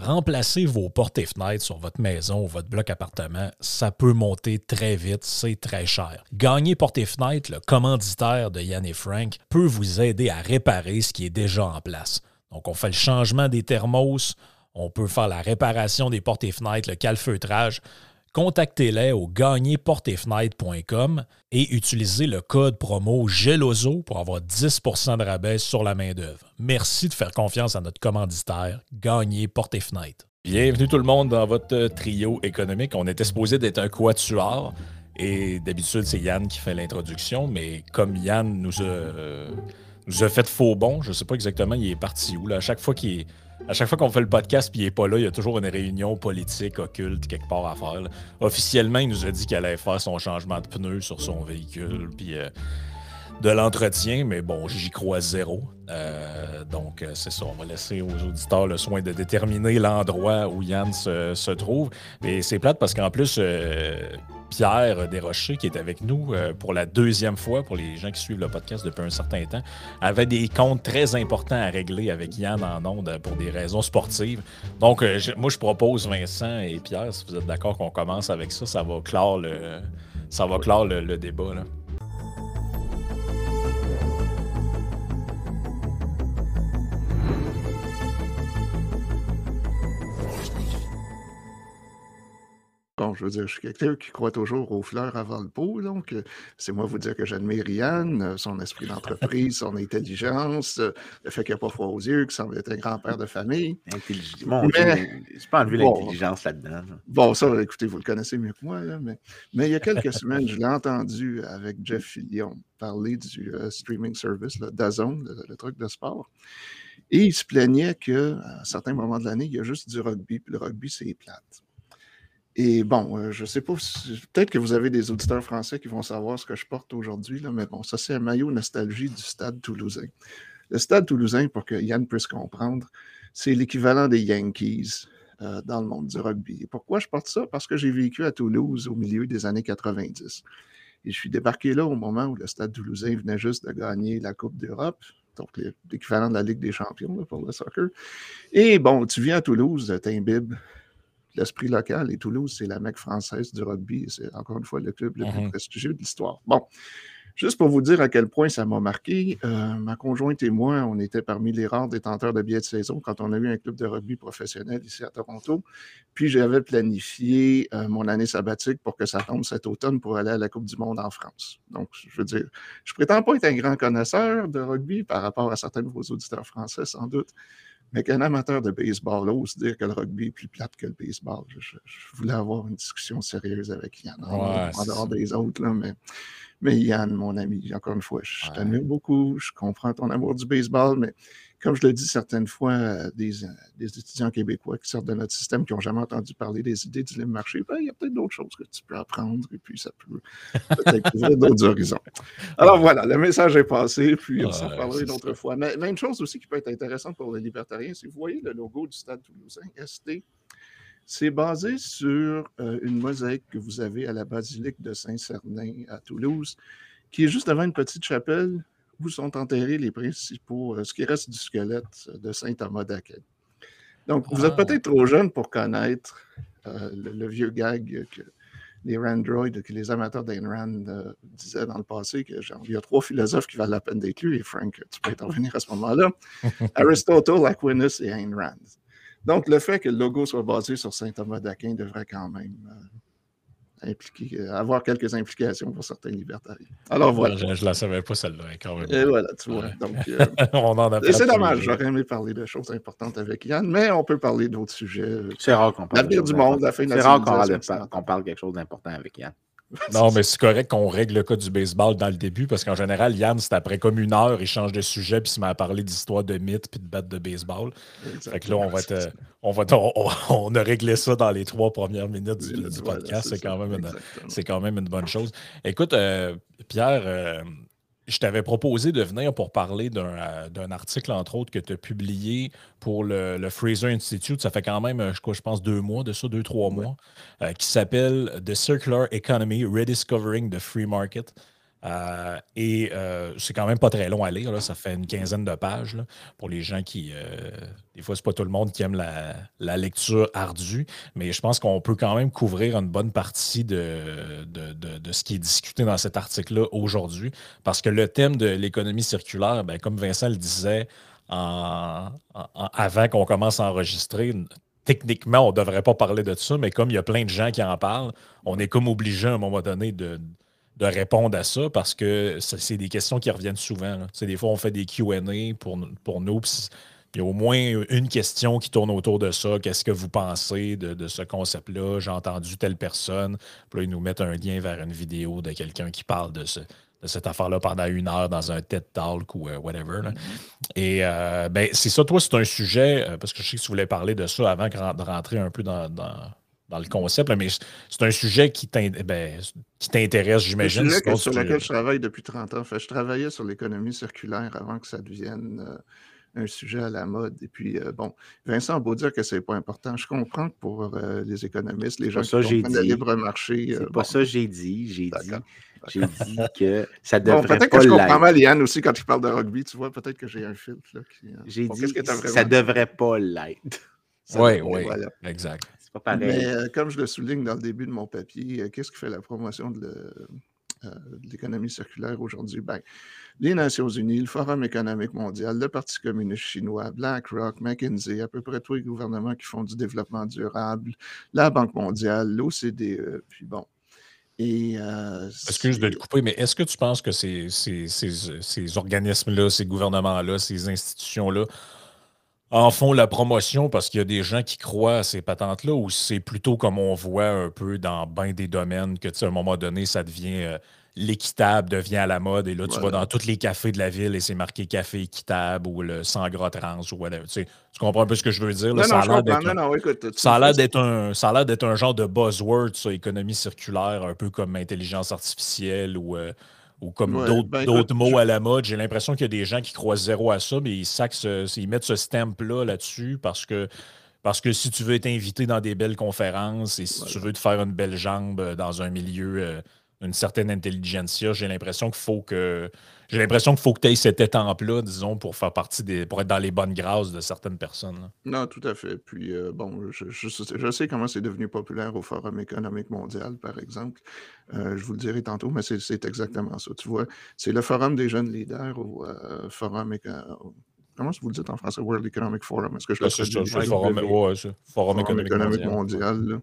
Remplacer vos portes et fenêtres sur votre maison ou votre bloc appartement, ça peut monter très vite, c'est très cher. Gagner portes et fenêtres, le commanditaire de Yann et Frank, peut vous aider à réparer ce qui est déjà en place. Donc, on fait le changement des thermos, on peut faire la réparation des portes et fenêtres, le calfeutrage contactez-les au gagnerportefenêtre.com et utilisez le code promo GELOZO pour avoir 10% de rabais sur la main-d'œuvre. Merci de faire confiance à notre commanditaire, Gagner Porte Bienvenue tout le monde dans votre trio économique. On était supposé d'être un quatuor et d'habitude, c'est Yann qui fait l'introduction, mais comme Yann nous a, nous a fait faux bon, je ne sais pas exactement il est parti où. Là. À chaque fois qu'il est à chaque fois qu'on fait le podcast et il n'est pas là, il y a toujours une réunion politique occulte quelque part à faire. Officiellement, il nous a dit qu'il allait faire son changement de pneus sur son véhicule, puis euh, de l'entretien, mais bon, j'y crois zéro. Euh, donc, euh, c'est ça. On va laisser aux auditeurs le soin de déterminer l'endroit où Yann se, trouve. Mais c'est plate parce qu'en plus, Pierre Desrochers, qui est avec nous euh, pour la deuxième fois, pour les gens qui suivent le podcast depuis un certain temps, avait des comptes très importants à régler avec Yann en ondes pour des raisons sportives. Donc, euh, moi, je propose Vincent et Pierre, si vous êtes d'accord qu'on commence avec ça, ça va clore le, ça va clore le, débat. Là. Bon, je veux dire, je suis quelqu'un qui croit toujours aux fleurs avant le pot, donc euh, c'est moi vous dire que j'admire Yann, euh, son esprit d'entreprise, son intelligence, euh, le fait qu'il n'a pas froid aux yeux, qu'il semble être un grand-père de famille. Bon, mais, je pas enlever l'intelligence là-dedans. Bon, ça, écoutez, vous le connaissez mieux que moi, mais, mais il y a quelques semaines, je l'ai entendu avec Jeff Fillion parler du streaming service, là, DAZN, le, truc de sport. Et il se plaignait qu'à certains moments de l'année, il y a juste du rugby, puis le rugby, c'est plate. Et bon, euh, je ne sais pas, peut-être que vous avez des auditeurs français qui vont savoir ce que je porte aujourd'hui, mais bon, ça c'est un maillot nostalgie du stade toulousain. Le stade toulousain, pour que Yann puisse comprendre, c'est l'équivalent des Yankees euh, dans le monde du rugby. Et pourquoi je porte ça? Parce que j'ai vécu à Toulouse au milieu des années 90. Et je suis débarqué là au moment où le stade toulousain venait juste de gagner la Coupe d'Europe, donc l'équivalent de la Ligue des champions pour le soccer. Et bon, tu viens à Toulouse, t'imbibes l'esprit local. Et Toulouse, c'est la mecque française du rugby. C'est encore une fois le club le plus mhm. prestigieux de l'histoire. Bon, juste pour vous dire à quel point ça m'a marqué, euh, ma conjointe et moi, on était parmi les rares détenteurs de billets de saison quand on a eu un club de rugby professionnel ici à Toronto. Puis j'avais planifié euh, mon année sabbatique pour que ça tombe cet automne pour aller à la Coupe du Monde en France. Donc, je veux dire, je prétends pas être un grand connaisseur de rugby par rapport à certains de vos auditeurs français, sans doute. Mais qu'un amateur de baseball ose dire que le rugby est plus plate que le baseball, je, voulais avoir une discussion sérieuse avec Yann. en dehors des autres, là, mais, mais Yann, mon ami, encore une fois, je t'admire beaucoup, je comprends ton amour du baseball, mais comme je le dis certaines fois, euh, des, euh, des, étudiants québécois qui sortent de notre système, qui n'ont jamais entendu parler des idées du libre marché, ben, il y a peut-être d'autres choses que tu peux apprendre et puis ça peut peut-être ouvrir d'autres horizons. Alors voilà, le message est passé, puis on s'en parlera une autre fois. Mais, une chose aussi qui peut être intéressante pour les libertariens, c'est vous voyez le logo du Stade toulousain, ST, c'est basé sur euh, une mosaïque que vous avez à la basilique de Saint-Cernin à Toulouse, qui est juste devant une petite chapelle où sont enterrés les principaux, euh, ce qui reste du squelette de Saint Thomas d'Aquin. Donc, vous êtes ah. peut-être trop jeune pour connaître euh, le, vieux gag que les Randroids, que les amateurs d'Ayn Rand euh, disaient dans le passé, que genre, il y a trois philosophes qui valent la peine d'être lus, et Frank, tu peux intervenir à ce moment-là. Aristotle, Aquinas et Ayn Rand. Donc, le fait que le logo soit basé sur Saint Thomas d'Aquin devrait quand même impliquer, euh, avoir quelques implications pour certains libertariens. Alors voilà. Je ne la savais pas celle-là, quand même. Et voilà, tu vois. Donc, euh, on en a C'est dommage, j'aurais aimé parler de choses importantes avec Yann, mais on peut parler d'autres sujets. C'est rare qu'on parle. L'avenir du monde, la fin de la C'est rare qu'on parle quelque chose d'important avec Yann. Non, mais c'est correct qu'on règle le cas du baseball dans le début parce qu'en général, Yann, c'est après comme une heure, il change de sujet puis il se met à parler d'histoire de mythes puis de bêtes de baseball. Fait que là, on va, être, on, va on, a réglé ça dans les trois premières minutes du, podcast. c'est quand, même une, quand même une bonne chose. Écoute, euh, Pierre, euh, je t'avais proposé de venir pour parler d'un euh, article, entre autres, que tu as publié pour le, Fraser Institute. Ça fait quand même, euh, je, je pense, deux mois de ça, deux, trois mois, euh, qui s'appelle The Circular Economy Rediscovering the Free Market. Euh, et euh, c'est quand même pas très long à lire. Ça fait une quinzaine de pages pour les gens qui. Euh, des fois, c'est pas tout le monde qui aime la, lecture ardue, mais je pense qu'on peut quand même couvrir une bonne partie de, de, ce qui est discuté dans cet article-là aujourd'hui. Parce que le thème de l'économie circulaire, ben, comme Vincent le disait avant qu'on commence à enregistrer, techniquement, on ne devrait pas parler de ça, mais comme il y a plein de gens qui en parlent, on est comme obligé à un moment donné de de répondre à ça parce que c'est des questions qui reviennent souvent. Des fois, on fait des QA pour, pour nous. Il y a au moins une question qui tourne autour de ça. Qu'est-ce que vous pensez de, ce concept-là? J'ai entendu telle personne. Puis là, ils nous mettent un lien vers une vidéo de quelqu'un qui parle de, ce, de cette affaire-là pendant une heure dans un TED Talk ou euh, whatever. Mm-hmm. Et euh, ben, c'est ça, toi, c'est un sujet, euh, parce que je sais que tu voulais parler de ça avant de rentrer un peu dans dans le concept, mais c'est un sujet qui ben, t'intéresse, j'imagine. C'est un sujet sur lequel je travaille depuis 30 ans. je travaillais sur l'économie circulaire avant que ça devienne euh, un sujet à la mode. Et puis, euh, bon, Vincent a beau dire que c'est pas important. Je comprends que pour euh, les économistes, les gens qui comprennent le libre marché... c'est pas ça que j'ai dit. J'ai dit... J'ai dit que ça devrait bon, peut-être que je comprends mal Yann aussi quand il parle de rugby. Tu vois, peut-être que j'ai un filtre. J'ai dit que ça devrait pas l'être. Oui, oui, exact. Mais euh, comme je le souligne dans le début de mon papier, euh, qu'est-ce qui fait la promotion de euh, l'économie circulaire aujourd'hui? Ben, les Nations Unies, le Forum économique mondial, le Parti communiste chinois, BlackRock, McKinsey, à peu près tous les gouvernements qui font du développement durable, la Banque mondiale, l'OCDE, puis bon. Et, Excuse de te couper, mais est-ce que tu penses que ces, ces organismes-là, ces gouvernements-là, ces institutions-là en font la promotion parce qu'il y a des gens qui croient à ces patentes-là ou c'est plutôt comme on voit un peu dans bien des domaines que, tu sais, à un moment donné, ça devient euh, l'équitable devient à la mode et là, tu vas dans tous les cafés de la ville et c'est marqué café équitable ou le sans gras trans ou whatever. Tu, sais, tu comprends un peu ce que je veux dire? ça, a l'air d'être un, ça a l'air d'être un genre de buzzword, ça, économie circulaire, un peu comme intelligence artificielle ou. Euh, ou comme ben, d'autres mots à la mode. J'ai l'impression qu'il y a des gens qui croient zéro à ça, mais ils, ils mettent ce stamp-là là-dessus parce que, parce que si tu veux être invité dans des belles conférences et si tu veux te faire une belle jambe euh, dans un milieu, euh, une certaine intelligentsia, j'ai l'impression qu'il faut que j'ai l'impression qu'il faut que tu aies cette étampe-là, disons, pour faire partie des. pour être dans les bonnes grâces de certaines personnes. Non, tout à fait. Puis, euh, bon, je, sais comment c'est devenu populaire au Forum économique mondial, par exemple. Euh, je vous le dirai tantôt, mais c'est exactement ça. Tu vois, c'est le Forum des jeunes leaders au euh, Forum Comment vous le dites en français? World Economic Forum. Est-ce que je le le Forum, forum, économique, mondial.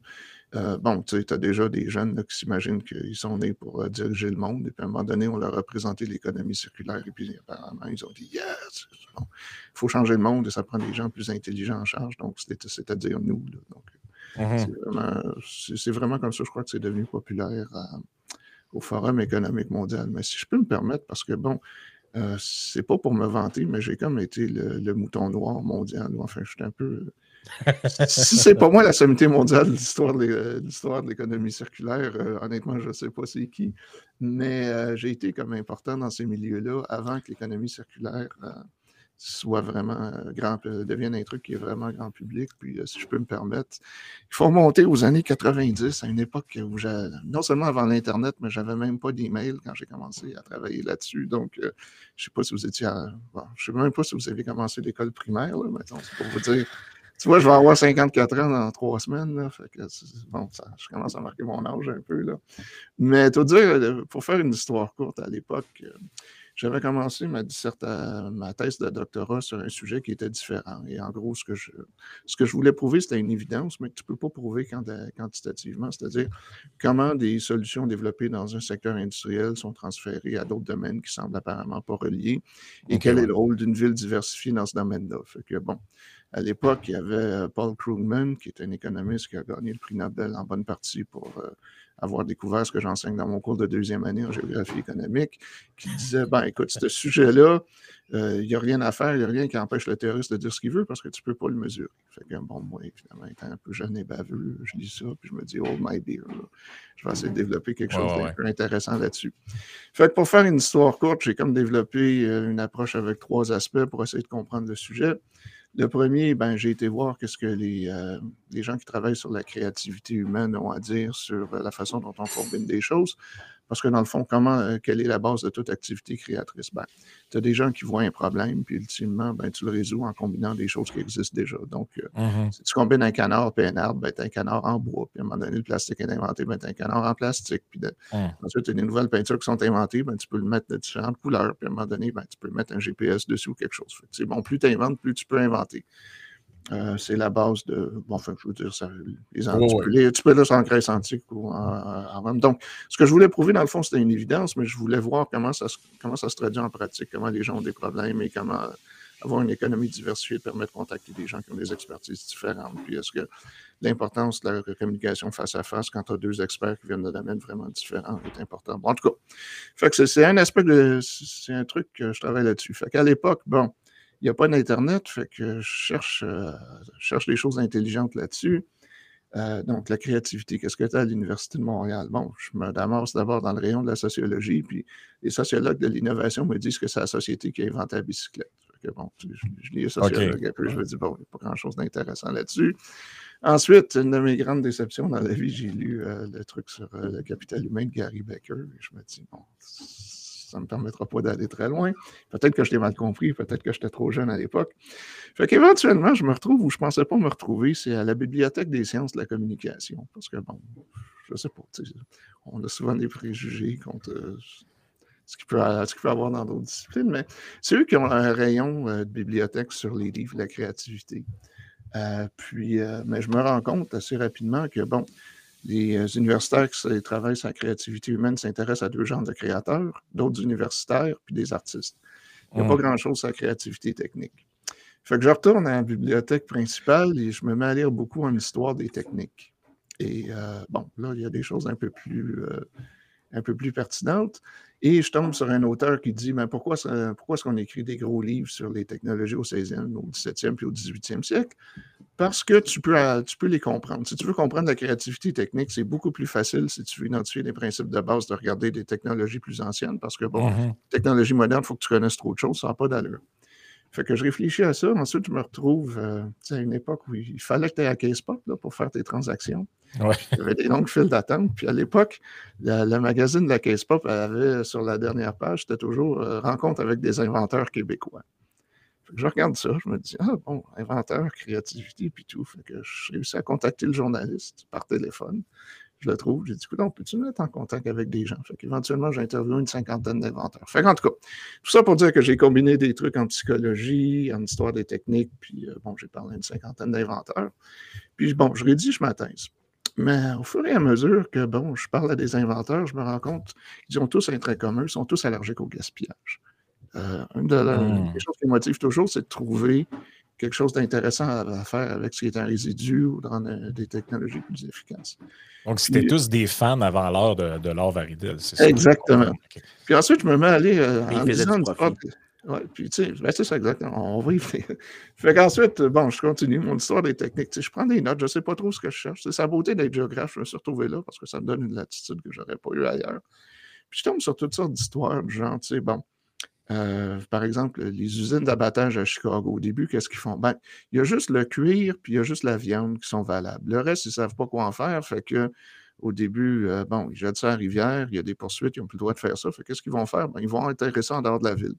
Euh, bon, tu sais, as déjà des jeunes qui s'imaginent qu'ils sont nés pour euh, diriger le monde, et puis à un moment donné, on leur a présenté l'économie circulaire, et puis apparemment, ils ont dit Yes! Il faut changer le monde, et ça prend des gens plus intelligents en charge, donc c'est-à-dire nous. donc, mm-hmm. c'est vraiment, comme ça, je crois que c'est devenu populaire au Forum économique mondial. Mais si je peux me permettre, parce que bon, euh, c'est pas pour me vanter, mais j'ai comme été le, le, mouton noir mondial. Enfin, je suis un peu si c'est pas moi la sommité mondiale de l'histoire de l'économie circulaire, euh, honnêtement, je ne sais pas c'est qui, mais euh, j'ai été comme important dans ces milieux-là avant que l'économie circulaire euh, soit vraiment grand, devienne un truc qui est vraiment grand public. Puis, si je peux me permettre, il faut remonter aux années 90, à une époque où non seulement avant l'Internet, mais j'avais même pas d'email quand j'ai commencé à travailler là-dessus. Donc, je ne sais pas si vous étiez je sais même pas si vous avez commencé l'école primaire, là, c'est pour vous dire tu vois, je vais avoir 54 ans dans trois semaines. Là, fait que, bon, ça, je commence à marquer mon âge un peu. Là. Mais tout dire, euh, pour faire une histoire courte, à l'époque, euh, j'avais commencé ma, ma thèse de doctorat sur un sujet qui était différent. Et en gros, ce que je, ce que je voulais prouver, c'était une évidence, mais que tu ne peux pas prouver quantitativement, c'est-à-dire comment des solutions développées dans un secteur industriel sont transférées à d'autres domaines qui semblent apparemment pas reliés, et quel est le rôle d'une ville diversifiée dans ce domaine-là. Fait que bon, à l'époque, il y avait euh, Paul Krugman, qui est un économiste qui a gagné le prix Nobel en bonne partie pour euh, avoir découvert ce que j'enseigne dans mon cours de deuxième année en géographie économique, qui disait, ben écoute, ce sujet-là, euh, il n'y a rien à faire, il n'y a rien qui empêche le terroriste de dire ce qu'il veut parce que tu ne peux pas le mesurer. Fait que, bon, moi, évidemment, étant un peu jeune et baveux, je lis ça, puis je me dis, oh my dear, je vais essayer de développer quelque chose d'un peu intéressant là-dessus. Fait que pour faire une histoire courte, j'ai comme développé une approche avec trois aspects pour essayer de comprendre le sujet. Le premier, ben, j'ai été voir qu'est-ce que les, euh, les, gens qui travaillent sur la créativité humaine ont à dire sur euh, la façon dont on combine des choses. Parce que dans le fond, comment, euh, quelle est la base de toute activité créatrice? Ben, tu as des gens qui voient un problème, puis ultimement, ben, tu le résous en combinant des choses qui existent déjà. Donc, euh, mm-hmm. si tu combines un canard et un arbre, ben, tu as un canard en bois. Puis à un moment donné, le plastique est inventé, ben, tu as un canard en plastique. Puis mm. ensuite, tu as des nouvelles peintures qui sont inventées, ben, tu peux le mettre de différentes couleurs. Puis à un moment donné, ben, tu peux mettre un GPS dessus ou quelque chose. bon, plus tu inventes, plus tu peux inventer. Euh, c'est la base de. Bon, enfin, je veux dire, ça, les, oh, tu, peux, les, en Grèce antique ou en, Rome. Donc, ce que je voulais prouver, dans le fond, c'était une évidence, mais je voulais voir comment ça, comment ça se traduit en pratique, comment les gens ont des problèmes et comment avoir une économie diversifiée permet de contacter des gens qui ont des expertises différentes. Puis, est-ce que l'importance de la communication face à face quand tu as deux experts qui viennent de domaines vraiment différents est important. Bon, en tout cas, fait que c'est un aspect de. C'est un truc que je travaille là-dessus. Fait qu'à l'époque, bon il n'y a pas d'Internet, fait que je cherche, euh, cherche des choses intelligentes là-dessus. Euh, donc, la créativité, qu'est-ce que tu as à l'Université de Montréal? Bon, je me ramasse d'abord dans le rayon de la sociologie, puis les sociologues de l'innovation me disent que c'est la société qui a inventé la bicyclette. bon, je, lis les sociologues un peu, je me dis, bon, il n'y a pas grand-chose d'intéressant là-dessus. Ensuite, une de mes grandes déceptions dans la vie, j'ai lu euh, le truc sur le capital humain de Gary Becker, et je me dis, bon, ça ne me permettra pas d'aller très loin. Peut-être que je t'ai mal compris, peut-être que j'étais trop jeune à l'époque. Fait qu'éventuellement, je me retrouve où je ne pensais pas me retrouver, c'est à la Bibliothèque des sciences de la communication. Parce que, bon, je sais pas, on a souvent des préjugés contre euh, ce qu'il peut, peut, avoir dans d'autres disciplines, mais c'est eux qui ont un rayon euh, de bibliothèque sur les livres, la créativité. Euh, puis, mais je me rends compte assez rapidement que, bon, les euh, universitaires qui travaillent sur la créativité humaine s'intéressent à deux genres de créateurs, d'autres universitaires, puis des artistes. Il n'y a pas mmh. grand-chose sur la créativité technique. Fait que je retourne à la bibliothèque principale et je me mets à lire beaucoup en histoire des techniques. Et euh, bon, là, il y a des choses un peu plus, euh, un peu plus pertinentes. Et je tombe sur un auteur qui dit Mais pourquoi, pourquoi est-ce qu'on écrit des gros livres sur les technologies au 16e, au 17e puis au 18e siècle? Parce que tu peux, tu peux les comprendre. Si tu veux comprendre la créativité technique, c'est beaucoup plus facile si tu veux identifier les principes de base de regarder des technologies plus anciennes. Parce que, bon, mm-hmm. technologie moderne, il faut que tu connaisses trop de choses, ça n'a pas d'allure. Fait que je réfléchis à ça. Ensuite, je me retrouve euh, à une époque où il fallait que tu aies à Casepop pour faire tes transactions. Il y avait des longues files d'attente. Puis à l'époque, le magazine de la Casepop avait sur la dernière page, c'était toujours euh, rencontre avec des inventeurs québécois. Je regarde ça, je me dis, ah bon, inventeur, créativité, puis tout. Je réussis à contacter le journaliste par téléphone je le trouve. J'ai dit, écoute, peux-tu me mettre en contact avec des gens? Fait qu'éventuellement, j'ai interviewé une cinquantaine d'inventeurs. Fait tout cas, tout ça pour dire que j'ai combiné des trucs en psychologie, en histoire des techniques, puis euh, bon, j'ai parlé à une cinquantaine d'inventeurs. Puis bon, je rédige ma thèse. Mais au fur et à mesure que, bon, je parle à des inventeurs, je me rends compte qu'ils ont tous un trait commun, ils sont tous allergiques au gaspillage. Euh, une des hmm. choses qui me motive toujours, c'est de trouver quelque chose d'intéressant à, faire avec ce qui est un résidu ou dans euh, des technologies plus efficaces. Donc, c'était tous des fans avant l'heure de, de l'or Varidel, c'est ça? Exactement. Puis ensuite, je me mets à aller euh, en disant... Ouais, puis tu sais, ben, c'est ça exactement. On va y. Fait qu'ensuite, bon, je continue mon histoire des techniques. Tu sais, je prends des notes, je ne sais pas trop ce que je cherche. C'est sa beauté d'être géographe, je me suis retrouvé là parce que ça me donne une latitude que je n'aurais pas eu ailleurs. Puis je tombe sur toutes sortes d'histoires, genre, tu sais, bon, euh, par exemple, les usines d'abattage à Chicago, au début, qu'est-ce qu'ils font? Ben, il y a juste le cuir, puis il y a juste la viande qui sont valables. Le reste, ils ne savent pas quoi en faire. Fait que, au début, euh, bon, ils jettent ça à la rivière, il y a des poursuites, ils n'ont plus le droit de faire ça. Fait qu'est-ce qu'ils vont faire? Ben, ils vont ça en dehors de la ville.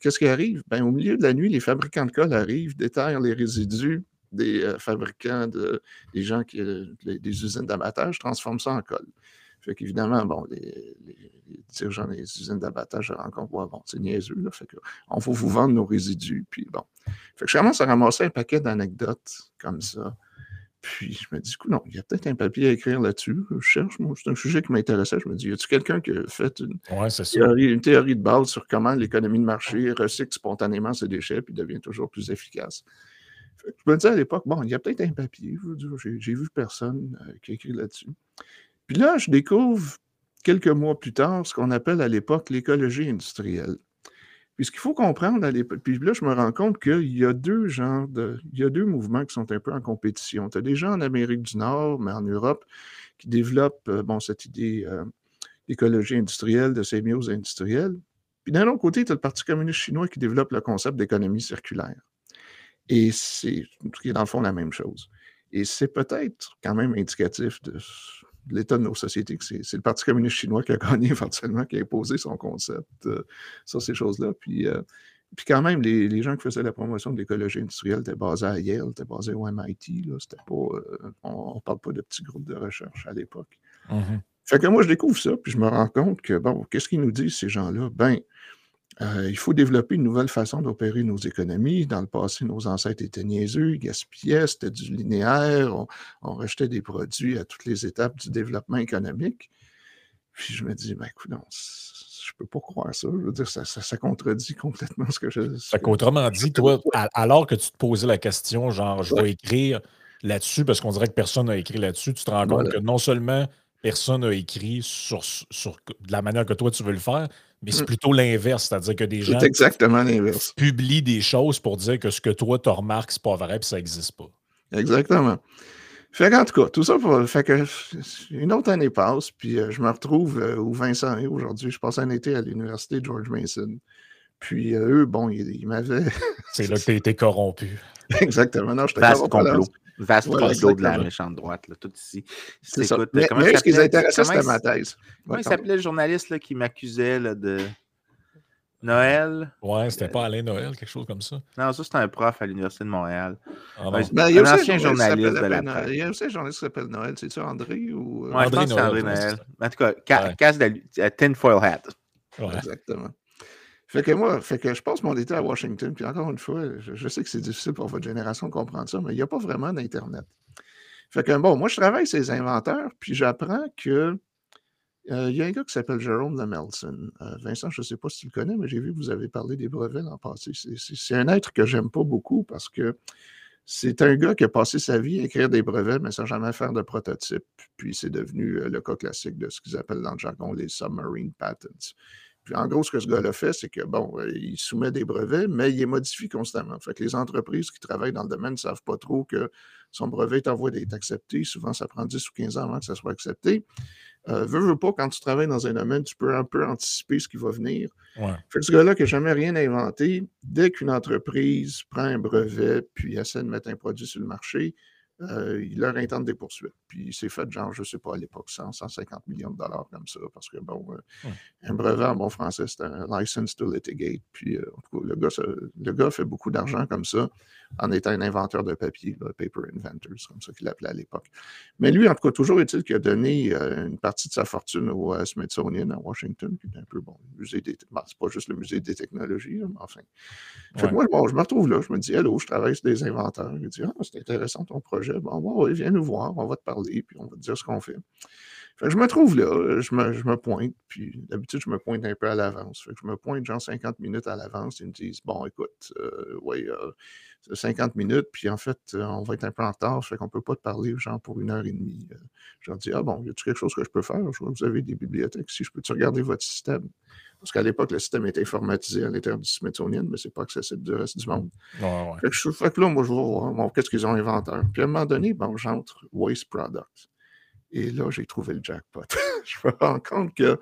Qu'est-ce qui arrive? Ben, au milieu de la nuit, les fabricants de colle arrivent, déterrent les résidus des euh, fabricants, de, des gens qui, des usines d'abattage, transforment ça en colle. Fait qu'évidemment, bon, les, dirigeants des usines d'abattage se rendent compte, bon, c'est niaiseux, là, fait on va vous vendre nos résidus, puis bon. Fait que je commence à ramasser un paquet d'anecdotes comme ça. Puis je me dis, non, il y a peut-être un papier à écrire là-dessus. Je cherche, moi, c'est un sujet qui m'intéressait. Je me dis, y a-t-il quelqu'un qui a fait une, théorie, une, théorie, de base sur comment l'économie de marché recycle spontanément ses déchets puis devient toujours plus efficace? je me disais à l'époque, bon, il y a peut-être un papier. J'ai vu personne euh, qui a écrit là-dessus. Puis là, je découvre quelques mois plus tard ce qu'on appelle à l'époque l'écologie industrielle. Puis ce qu'il faut comprendre à l'époque, puis là, je me rends compte qu'il y a deux genres de. Il y a deux mouvements qui sont un peu en compétition. Tu as des gens en Amérique du Nord, mais en Europe, qui développent euh, bon, cette idée euh, d'écologie industrielle, de sémiose industrielle. Puis d'un autre côté, tu as le Parti communiste chinois qui développe le concept d'économie circulaire. Et c'est, qui dans le fond la même chose. Et c'est peut-être quand même indicatif de l'état de nos sociétés, c'est le Parti communiste chinois qui a gagné éventuellement, qui a imposé son concept euh, sur ces choses-là. Puis, euh, puis quand même, les, gens qui faisaient la promotion de l'écologie industrielle étaient basés à Yale, étaient basés au MIT. C'était pas, on ne parle pas de petits groupes de recherche à l'époque. Mm-hmm. Fait que moi, je découvre ça, puis je me rends compte que, bon, qu'est-ce qu'ils nous disent, ces gens-là? Ben, euh, il faut développer une nouvelle façon d'opérer nos économies. Dans le passé, nos ancêtres étaient niaiseux, ils gaspillaient, c'était du linéaire, on, on, rejetait des produits à toutes les étapes du développement économique. Puis je me dis, ben écoute, non, je peux pas croire ça. Je veux dire, ça, ça, contredit complètement ce que je. Fait qu'autrement dit, toi, alors que tu te posais la question, genre, je vais écrire là-dessus, parce qu'on dirait que personne n'a écrit là-dessus, tu te rends compte que non seulement personne n'a écrit sur, sur, de la manière que toi tu veux le faire, mais c'est mm. plutôt l'inverse, c'est-à-dire que des gens exactement l'inverse. publient des choses pour dire que ce que toi tu remarques, c'est pas vrai et ça n'existe pas. Exactement. Fait qu'en tout cas, tout ça pour. Fait que une autre année passe, puis euh, je me retrouve euh, où Vincent est aujourd'hui. Je passe un été à l'université George Mason. Puis euh, eux, bon, ils, m'avaient. c'est là que tu as été corrompu. Exactement. Non, je Vaste complot. Vaste complot de la méchante droite, là, tout ici. C'est ça. mais, mais ce qui les intéressait, c'était ma thèse. Comment il s'appelait le journaliste qui m'accusait de. Noël? Ouais, c'était pas Alain Noël, quelque chose comme ça. Non, ça, c'était un prof à l'Université de Montréal. Ah, ben, il y a un ancien journaliste de la presse. Il y a aussi un journaliste qui s'appelle Noël. C'est-tu André ou. Euh? Ouais, je pense que c'est André Noël. En tout cas, casse de euh, tinfoil hat. Exactement. Fait que moi, fait que je passe mon été à Washington, puis encore une fois, je, sais que c'est difficile pour votre génération de comprendre ça, mais il n'y a pas vraiment d'Internet. Fait que bon, moi, je travaille ces inventeurs, puis j'apprends que euh, il y a un gars qui s'appelle Jérôme Lemelson. Euh, Vincent, je ne sais pas si tu le connais, mais j'ai vu que vous avez parlé des brevets l'an passé. C'est un être que j'aime pas beaucoup parce que c'est un gars qui a passé sa vie à écrire des brevets, mais sans jamais faire de prototype. Puis c'est devenu euh, le cas classique de ce qu'ils appellent dans le jargon les submarine patents. Puis en gros, ce que ce gars-là fait, c'est que, bon, euh, il soumet des brevets, mais il les modifie constamment. Fait que les entreprises qui travaillent dans le domaine ne savent pas trop que son brevet est en voie d'être accepté. Souvent, ça prend 10 ou 15 ans avant que ça soit accepté. Euh, veux, veux pas, quand tu travailles dans un domaine, tu peux un peu anticiper ce qui va venir. Fait que ce gars-là qui n'a jamais rien inventé, dès qu'une entreprise prend un brevet puis essaie de mettre un produit sur le marché, euh, il leur intente des poursuites. Puis il s'est fait, genre, je ne sais pas, à l'époque, 100, 150 millions de dollars comme ça, parce que, bon, euh, un brevet en bon français, c'est un license to litigate. Puis, euh, en tout cas, le gars, le gars fait beaucoup d'argent comme ça en étant un inventeur de papier, Paper Inventors, comme ça qu'il l'appelait à l'époque. Mais lui, en tout cas, toujours est-il qu'il a donné une partie de sa fortune au Smithsonian à Washington, qui est un peu, bon, musée des... c'est pas juste le musée des technologies, mais enfin. Fait que moi, bon, je me retrouve là, je me dis, hello, je travaille sur des inventeurs. Il dit, ah, c'est intéressant ton projet Bon, viens nous voir, on va te parler, puis on va te dire ce qu'on fait. je me trouve là, je me, pointe, puis d'habitude, je me pointe un peu à l'avance. je me pointe genre 50 minutes à l'avance. Ils me disent Bon, écoute, euh, oui, 50 euh, minutes, puis en fait, euh, on va être un peu en retard, fait qu'on ne peut pas te parler genre pour une heure et demie. je leur dis Ah bon, y a-t-il quelque chose que je peux faire? Je vois que vous avez des bibliothèques, si je peux-tu regarder votre système? Parce qu'à l'époque, le système était informatisé à l'intérieur du Smithsonian, mais ce n'est pas accessible du reste du monde. Fait, que je, fais que là, moi, je vais voir qu'est-ce qu'ils ont inventé. Puis à un moment donné, bon, j'entre Waste Products. Et là, j'ai trouvé le jackpot. je me rends compte que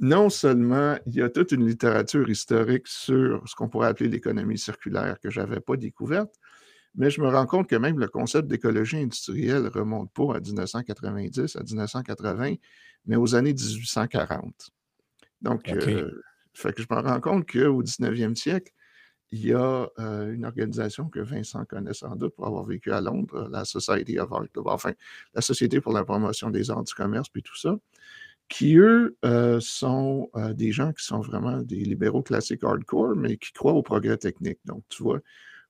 non seulement il y a toute une littérature historique sur ce qu'on pourrait appeler l'économie circulaire que je n'avais pas découverte, mais je me rends compte que même le concept d'écologie industrielle ne remonte pas à 1990, à 1980, mais aux années 1840. Donc, euh, fait que je me rends compte qu'au 19e siècle, il y a euh, une organisation que Vincent connaît sans doute pour avoir vécu à Londres, la Society of Art, enfin, la Société pour la promotion des arts du commerce, puis tout ça, qui, eux, euh, sont des gens qui sont vraiment des libéraux classiques hardcore, mais qui croient au progrès technique. Donc, tu vois,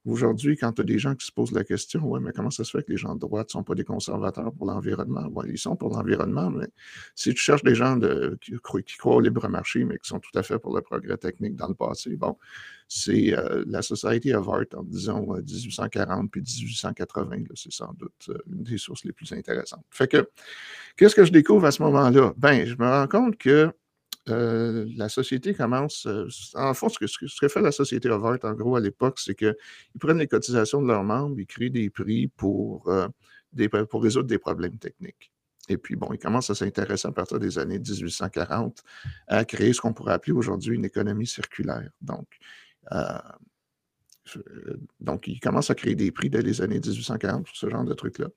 Aujourd'hui, quand tu as des gens qui se posent la question, ouais, mais comment ça se fait que les gens de droite ne sont pas des conservateurs pour l'environnement? Oui, ils sont pour l'environnement, mais si tu cherches des gens qui, croient au libre marché, mais qui sont tout à fait pour le progrès technique dans le passé, bon, c'est euh, la Society of Art en, disons, 1840 euh, puis 1880, c'est sans doute euh, une des sources les plus intéressantes. Fait que, qu'est-ce que je découvre à ce moment-là? Ben, je me rends compte que euh, la société commence. Euh, en fond, ce que, ce fait la société Overt, en gros, à l'époque, c'est qu'ils prennent les cotisations de leurs membres, ils créent des prix pour, euh, pour résoudre des problèmes techniques. Et puis, bon, ils commencent à s'intéresser à partir des années 1840 à créer ce qu'on pourrait appeler aujourd'hui une économie circulaire. Donc, donc, ils commencent à créer des prix dès les années 1840 pour ce genre de trucs-là.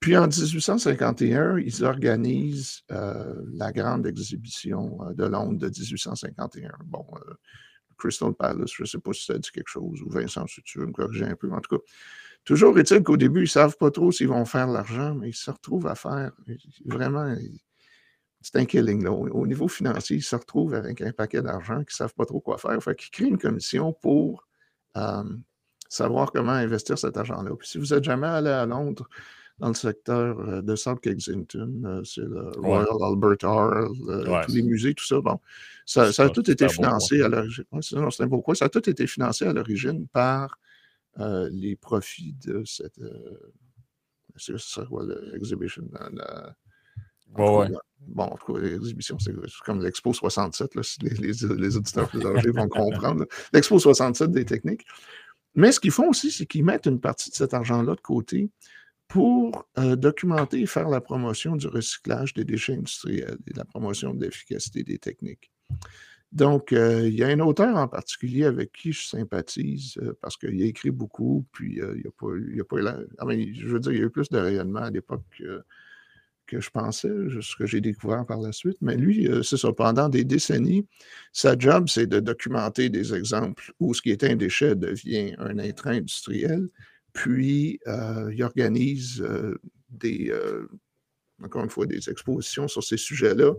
Puis en 1851, ils organisent euh, la grande exhibition de Londres de 1851. Bon, Crystal Palace, je ne sais pas si ça dit quelque chose, ou Vincent, si tu veux me corriger un peu. En tout cas, toujours est-il qu'au début, ils ne savent pas trop s'ils vont faire l'argent, mais ils se retrouvent à faire vraiment. C'est un killing. Là. Au, niveau financier, ils se retrouvent avec un paquet d'argent qu'ils ne savent pas trop quoi faire. Fait qu'ils créent une commission pour euh, savoir comment investir cet argent-là. Puis si vous n'êtes jamais allé à Londres, dans le secteur euh, de South Kensington, euh, c'est le Royal Albert Hall, tous les musées, tout ça. Bon, ça, a tout été financé à l'origine. c'est un beau Ça a tout été financé à l'origine par les profits de cette. c'est ça, l'exhibition. Ouais, Bon, en tout cas, l'exhibition, c'est comme l'Expo 67, là, si les, les, auditeurs plus âgés vont comprendre. L'Expo 67 des techniques. Mais ce qu'ils font aussi, c'est qu'ils mettent une partie de cet argent-là de côté pour euh, documenter et faire la promotion du recyclage des déchets industriels et la promotion de l'efficacité des techniques. Donc, euh, il y a un auteur en particulier avec qui je sympathise euh, parce qu'il a écrit beaucoup, puis il n'y a pas, a pas ah, je veux dire, il y a eu plus de rayonnement à l'époque que je pensais, ce que j'ai découvert par la suite. Mais lui, c'est ça, pendant des décennies, sa job, c'est de documenter des exemples où ce qui est un déchet devient un intrant industriel, puis, euh, il organise euh, des, euh, encore une fois, des expositions sur ces sujets-là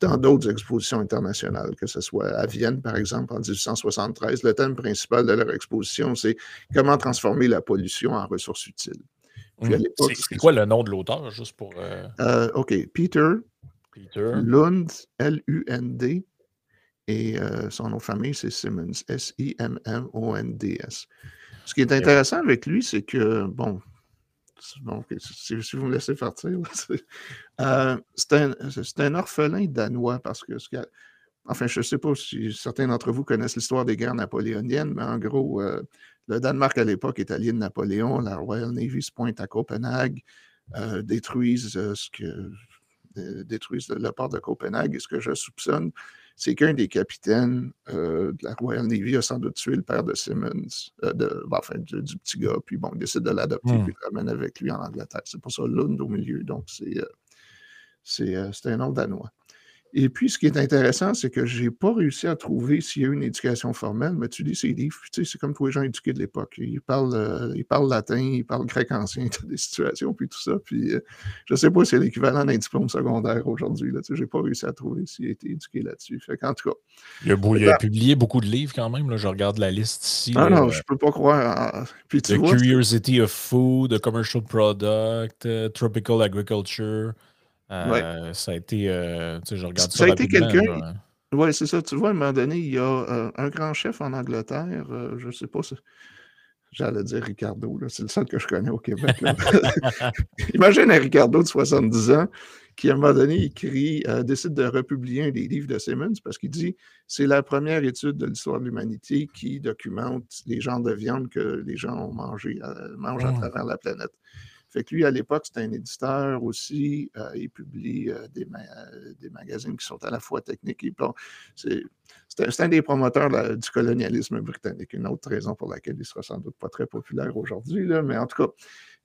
dans d'autres expositions internationales, que ce soit à Vienne, par exemple, en 1873. Le thème principal de leur exposition, c'est comment transformer la pollution en ressources utiles. Mmh. C'est quoi le nom de l'auteur, juste pour. OK. Peter, Peter. Lund, L-U-N-D, et son nom de famille, c'est Simmons, S-I-M-M-O-N-D-S. Ce qui est intéressant avec lui, c'est que, bon, si, vous me laissez partir, euh, c'est un, orphelin danois parce que, enfin, je ne sais pas si certains d'entre vous connaissent l'histoire des guerres napoléoniennes, mais en gros, euh, le Danemark à l'époque est allié de Napoléon, la Royal Navy se pointe à Copenhague, euh, détruisent ce que détruisent le port de Copenhague. Et ce que je soupçonne, c'est qu'un des capitaines euh, de la Royal Navy a sans doute tué le père de Simmons, euh, de, enfin, du, petit gars, puis bon, il décide de l'adopter, mmh. puis le ramène avec lui en Angleterre. C'est pour ça Lund au milieu, donc c'est euh, un nom danois. Et puis, ce qui est intéressant, c'est que je n'ai pas réussi à trouver s'il y a eu une éducation formelle, mais tu lis ces livres, tu sais, c'est comme tous les gens éduqués de l'époque. Ils parlent, euh, ils parlent latin, ils parlent grec ancien, des situations, puis tout ça. Puis, euh, je ne sais pas si c'est l'équivalent d'un diplôme secondaire aujourd'hui. Tu sais, je n'ai pas réussi à trouver s'il a été éduqué là-dessus. Fait qu'en tout cas. Il a, publié beaucoup de livres quand même. Là, je regarde la liste ici. Ah non, je ne peux pas croire. Puis, The Curiosity of Food, The Commercial Product, uh, Tropical Agriculture. Euh, ça a été. Euh, tu sais, je regarde ça. Ça a été quelqu'un. Oui, c'est ça. Tu vois, à un moment donné, il y a euh, un grand chef en Angleterre, je ne sais pas si. J'allais dire Ricardo, c'est le seul que je connais au Québec. Imagine un Ricardo de 70 ans qui, à un moment donné, écrit, décide de republier un des livres de Simmons parce qu'il dit c'est la première étude de l'histoire de l'humanité qui documente les genres de viande que les gens ont mangé, mangent à mmh. travers la planète. Fait que lui, à l'époque, c'est un éditeur aussi. Euh, il publie euh, des, des, magazines qui sont à la fois techniques et c'est un des promoteurs du colonialisme britannique. Une autre raison pour laquelle il sera sans doute pas très populaire aujourd'hui, mais en tout cas,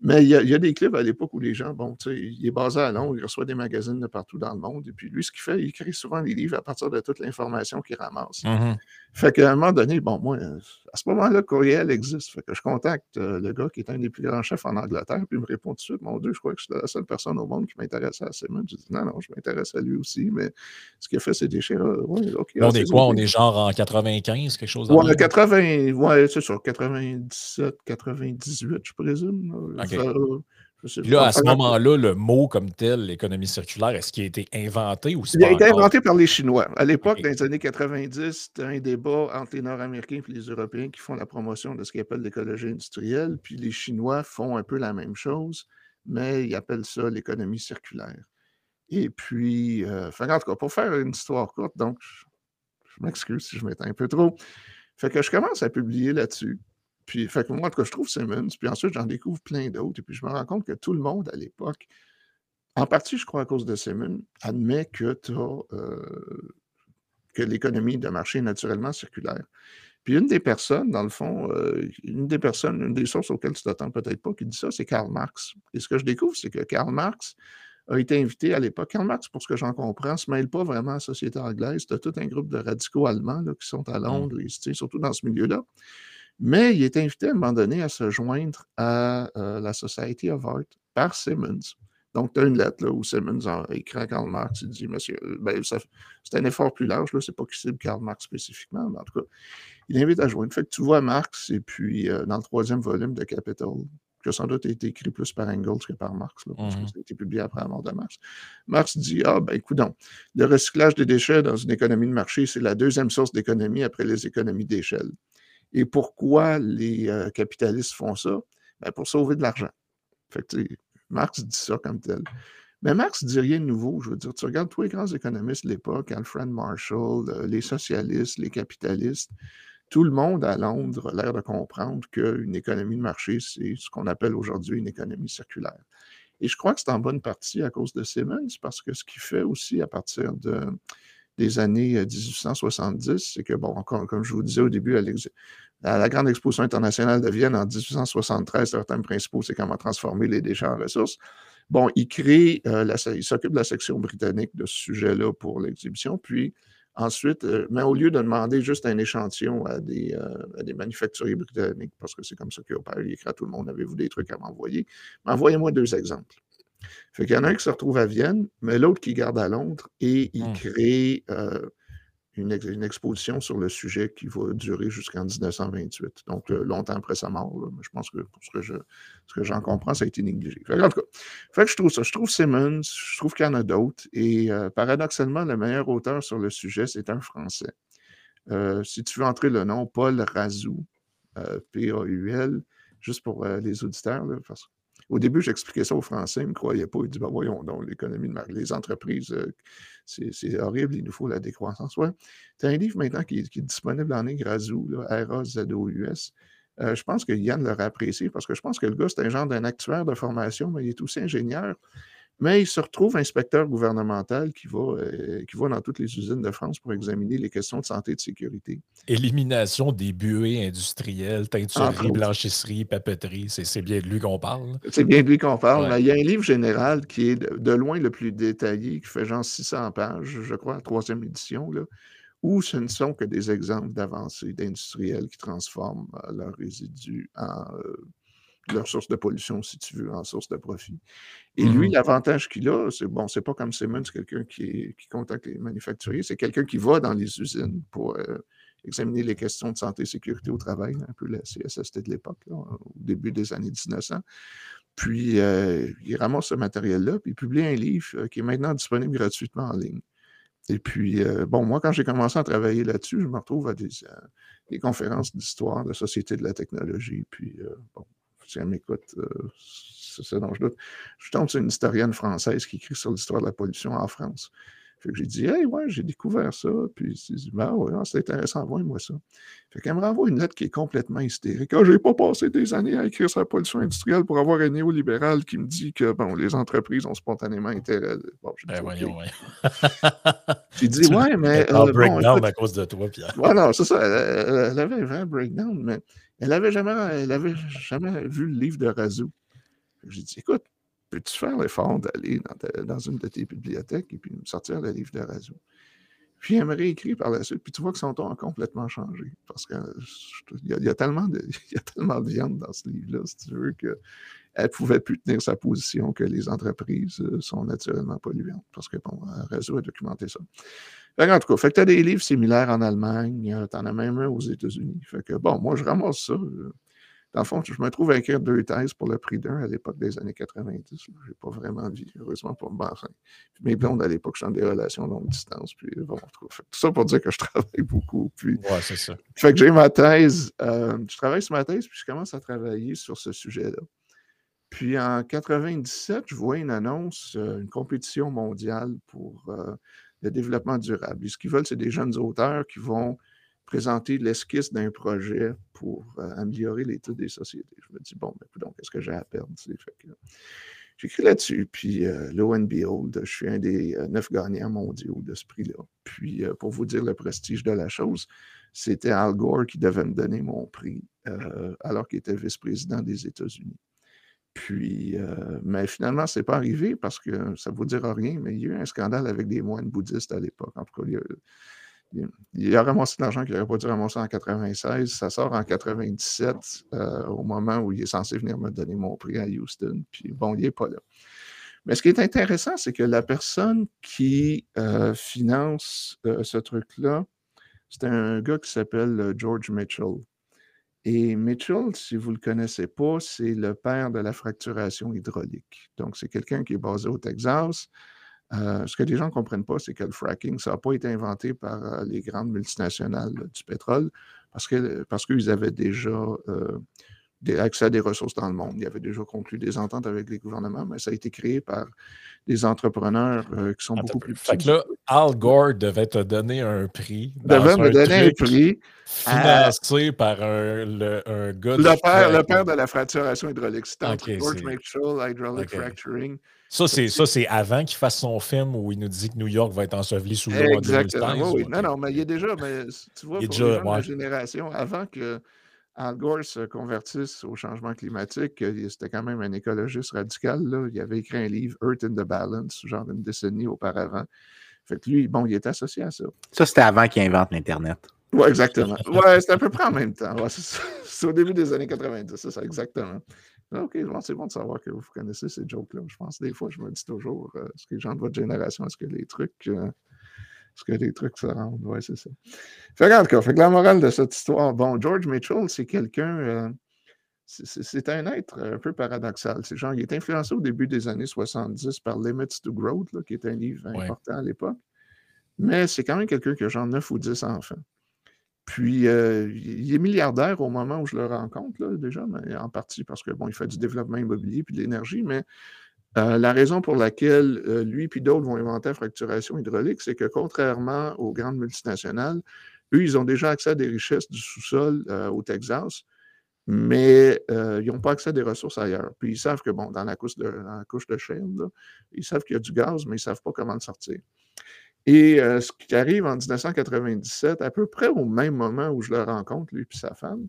mais il y, a, des clubs à l'époque où les gens, bon, tu sais, il est basé à Londres, il reçoit des magazines de partout dans le monde. Et puis lui, ce qu'il fait, il écrit souvent des livres à partir de toute l'information qu'il ramasse. Mm-hmm. Fait qu'à un moment donné, bon, moi, à ce moment-là, Courriel existe. Fait que je contacte euh, le gars qui est un des plus grands chefs en Angleterre, puis il me répond tout de suite, mon Dieu, je crois que je suis la seule personne au monde qui m'intéresse à Simon. Je dis, non, non, je m'intéresse à lui aussi, mais ce qu'il a fait, c'est déchirer. Ouais, okay, on ah, est quoi? On est genre en 95, quelque chose Ouais, 80, ouais, c'est ça, 97, 98, je présume. Là, à ce moment-là, le mot comme tel, l'économie circulaire, est-ce qu'il a été inventé ou Il a été inventé par les Chinois. À l'époque, dans les années 90, c'était un débat entre les Nord-Américains et les Européens qui font la promotion de ce qu'ils appellent l'écologie industrielle, puis les Chinois font un peu la même chose, mais ils appellent ça l'économie circulaire. Et puis, euh, en tout cas, pour faire une histoire courte, donc, je m'excuse si je m'éteins un peu trop. Fait que je commence à publier là-dessus. Puis, fait que moi, en tout cas, je trouve Simmons, puis ensuite, j'en découvre plein d'autres, et puis je me rends compte que tout le monde à l'époque, en partie, je crois, à cause de Simmons, admet que, euh, que l'économie de marché est naturellement circulaire. Puis une des personnes, dans le fond, euh, une des personnes, une des sources auxquelles tu t'attends peut-être pas qui dit ça, c'est Karl Marx. Et ce que je découvre, c'est que Karl Marx a été invité à l'époque. Karl Marx, pour ce que j'en comprends, ne se mêle pas vraiment à la société anglaise. Tu as tout un groupe de radicaux allemands qui sont à mmh. Londres, surtout dans ce milieu-là. Mais il est invité à un moment donné à se joindre à euh, la Society of Art par Simmons. Donc, tu as une lettre là, où Simmons a écrit à Karl Marx. Il dit, monsieur, euh, ben, c'est un effort plus large, ce n'est pas qui cible Karl Marx spécifiquement, mais en tout cas, il invite à joindre. Fait que tu vois Marx, et puis euh, dans le troisième volume de Capital, qui a sans doute été écrit plus par Engels que par Marx, parce que mmh ça a été publié après la mort de Marx. Marx dit Ah, ben écoute donc, le recyclage des déchets dans une économie de marché, c'est la deuxième source d'économie après les économies d'échelle. Et pourquoi les euh, capitalistes font ça? Ben, pour sauver de l'argent. Marx dit ça comme tel. Mais Marx dit rien de nouveau. Je veux dire, tu regardes tous les grands économistes de l'époque, Alfred Marshall, euh, les socialistes, les capitalistes, tout le monde à Londres a l'air de comprendre qu'une économie de marché, c'est ce qu'on appelle aujourd'hui une économie circulaire. Et je crois que c'est en bonne partie à cause de Simmons, parce que ce qu'il fait aussi à partir de, des années 1870, euh, c'est que, bon, encore, comme je vous disais au début, à, la grande exposition internationale de Vienne en 1873, certains principaux, c'est comment transformer les déchets en ressources. Bon, il crée, euh, il s'occupe de la section britannique de ce sujet-là pour l'exhibition, puis Ensuite, euh, mais au lieu de demander juste un échantillon à des, euh, des manufacturiers britanniques, parce que c'est comme ça qu'il opère, il écrit à tout le monde, avez-vous des trucs à m'envoyer? Envoyez-moi deux exemples. Fait qu'il y en a un qui se retrouve à Vienne, mais l'autre qui garde à Londres et il mmh. crée euh, une, exposition sur le sujet qui va durer jusqu'en 1928, donc euh, longtemps après sa mort. Mais je pense que pour ce que, je, ce que j'en comprends, ça a été négligé. en tout cas, fait que je trouve ça. Je trouve Simmons, je trouve qu'il y en a d'autres. Et euh, paradoxalement, le meilleur auteur sur le sujet, c'est un Français. Si tu veux entrer le nom, Paul Razou, P-A-U-L, juste pour les auditeurs, là, parce que au début, j'expliquais ça aux Français, ils ne me croyaient pas. Ils disaient, ben voyons donc, l'économie de les entreprises, euh, c'est horrible, il nous faut la décroissance. Ouais. Tu as un livre maintenant qui, est disponible en ligne, Razou, R-A-Z-O-U-S. Euh, je pense que Yann l'aurait apprécié parce que je pense que le gars, c'est un genre d'un actuaire de formation, mais il est aussi ingénieur. Mais il se retrouve inspecteur gouvernemental qui va, euh, qui va dans toutes les usines de France pour examiner les questions de santé et de sécurité. Élimination des buées industrielles, teinturerie, blanchisserie, papeterie, c'est bien de lui qu'on parle. C'est bien de lui qu'on parle. Mais il y a un livre général qui est de, loin le plus détaillé, qui fait genre 600 pages, je crois, troisième édition, là, où ce ne sont que des exemples d'avancées d'industriels qui transforment euh, leurs résidus en... Euh, leur source de pollution, si tu veux, en source de profit. Et lui, mmh l'avantage qu'il a, c'est bon, c'est pas comme Simmons, quelqu'un qui, qui, contacte les manufacturiers, c'est quelqu'un qui va dans les usines pour euh, examiner les questions de santé et sécurité au travail, un peu la CSST de l'époque, au début des années 1900. Puis, euh, il ramasse ce matériel-là, puis il publie un livre euh, qui est maintenant disponible gratuitement en ligne. Et puis, bon, moi, quand j'ai commencé à travailler là-dessus, je me retrouve à des, des conférences d'histoire, de société de la technologie, puis, bon, si elle m'écoute, euh, c'est ça dont je doute. Je tombe sur une historienne française qui écrit sur l'histoire de la pollution en France. Fait que j'ai dit, hey, ouais, j'ai découvert ça. Puis j'ai dit, ben ouais, c'est intéressant, envoie-moi ça. Fait qu'elle me renvoie une lettre qui est complètement hystérique. Ah, j'ai pas passé des années à écrire sur la pollution industrielle pour avoir un néolibéral qui me dit que, bon, les entreprises ont spontanément intérêt. Bon, j'ai ben voyons, ouais. j'ai dit, ouais, mais. Un euh, breakdown à cause de toi, Pierre. Voilà, c'est ça. Elle, avait un vrai breakdown, mais elle n'avait jamais, jamais vu le livre de Razou. J'ai dit, écoute, peux-tu faire l'effort d'aller dans, une de tes bibliothèques et puis me sortir le livre de Razou? Puis elle me réécrit par la suite, puis tu vois que son ton a complètement changé. Parce qu'il y, a, tellement de, y a tellement de viande dans ce livre-là, si tu veux, qu'elle ne pouvait plus tenir sa position que les entreprises euh, sont naturellement polluantes. Parce que, bon, Razou a documenté ça. En tout cas, fait que tu as des livres similaires en Allemagne, euh, tu en as même un aux États-Unis. Fait que, bon, moi, je ramasse ça. Euh, dans le fond, je me trouve à écrire deux thèses pour le prix d'un à l'époque des années 90. Je n'ai pas vraiment vie, heureusement pour me enfin, Mes blondes à l'époque, je suis des relations longue distance. Puis bon, tout ça pour dire que je travaille beaucoup. Puis, ouais, c'est ça. Fait que j'ai ma thèse. Euh, je travaille sur ma thèse, puis je commence à travailler sur ce sujet-là. Puis en 97, je vois une annonce, une compétition mondiale pour euh, le développement durable. Ce qu'ils veulent, c'est des jeunes auteurs qui vont présenter l'esquisse d'un projet pour euh, améliorer l'état des sociétés. Je me dis, bon, mais qu'est-ce que j'ai à perdre? J'écris là-dessus, puis euh, je suis un des euh, neuf gagnants mondiaux de ce prix-là. Puis, euh, pour vous dire le prestige de la chose, c'était Al Gore qui devait me donner mon prix alors qu'il était vice-président des États-Unis. Puis, mais finalement, ce n'est pas arrivé parce que ça ne vous dira rien, mais il y a eu un scandale avec des moines bouddhistes à l'époque. En tout cas, il a, ramassé de l'argent qu'il n'aurait pas dû ramasser en 96. Ça sort en 97, au moment où il est censé venir me donner mon prix à Houston. Puis bon, il n'est pas là. Mais ce qui est intéressant, c'est que la personne qui finance ce truc-là, c'est un gars qui s'appelle George Mitchell. Et Mitchell, si vous ne le connaissez pas, c'est le père de la fracturation hydraulique. Donc, c'est quelqu'un qui est basé au Texas. Euh, ce que les gens ne comprennent pas, c'est que le fracking, ça n'a pas été inventé par euh, les grandes multinationales du pétrole parce qu'ils parce qu'ils avaient déjà euh, accès à des ressources dans le monde. Il y avait déjà conclu des ententes avec les gouvernements, mais ça a été créé par des entrepreneurs euh, qui sont beaucoup plus petits. Fait que là, Al Gore devait te donner un prix. Devait me donner un prix. Financé par un, le, un gars le père, le père de la fracturation hydraulique. C'était George Mitchell, Hydraulic Fracturing. Ça, c'est avant qu'il fasse son film où il nous dit que New York va être enseveli sous l'eau en 2015. Oui, Non, non, mais il est déjà, mais tu vois, pour déjà, la génération, avant que Al Gore se convertisse au changement climatique, c'était quand même un écologiste radical. Là. Il avait écrit un livre, Earth in the Balance, genre une décennie auparavant. Fait que lui, bon, il est associé à ça. Ça, c'était avant qu'il invente l'Internet. Oui, exactement. Ouais, c'était à peu près en même temps. c'est au début des années 90, c'est ça, exactement. OK, c'est bon de savoir que vous connaissez ces jokes-là. Je pense des fois, je me dis toujours, euh, est-ce que les gens de votre génération, est-ce que les trucs. Euh, parce que les trucs se rendent. Oui, c'est ça. Fait, regarde, fait que la morale de cette histoire, bon, George Mitchell, c'est quelqu'un. Euh, c'est un être un peu paradoxal. C'est genre, il est influencé au début des années 70 par Limits to Growth, qui est un livre important à l'époque. Mais c'est quand même quelqu'un qui a genre 9 ou 10 enfants. Puis, euh, il est milliardaire au moment où je le rencontre, là, déjà, mais en partie parce que, bon, il fait du développement immobilier puis de l'énergie, mais euh, la raison pour laquelle euh, lui et d'autres vont inventer la fracturation hydraulique, c'est que contrairement aux grandes multinationales, eux, ils ont déjà accès à des richesses du sous-sol euh, au Texas, mais ils n'ont pas accès à des ressources ailleurs. Puis ils savent que, bon, dans la couche de, la ils savent qu'il y a du gaz, mais ils ne savent pas comment le sortir. Et ce qui arrive en 1997, à peu près au même moment où je le rencontre, lui et sa femme,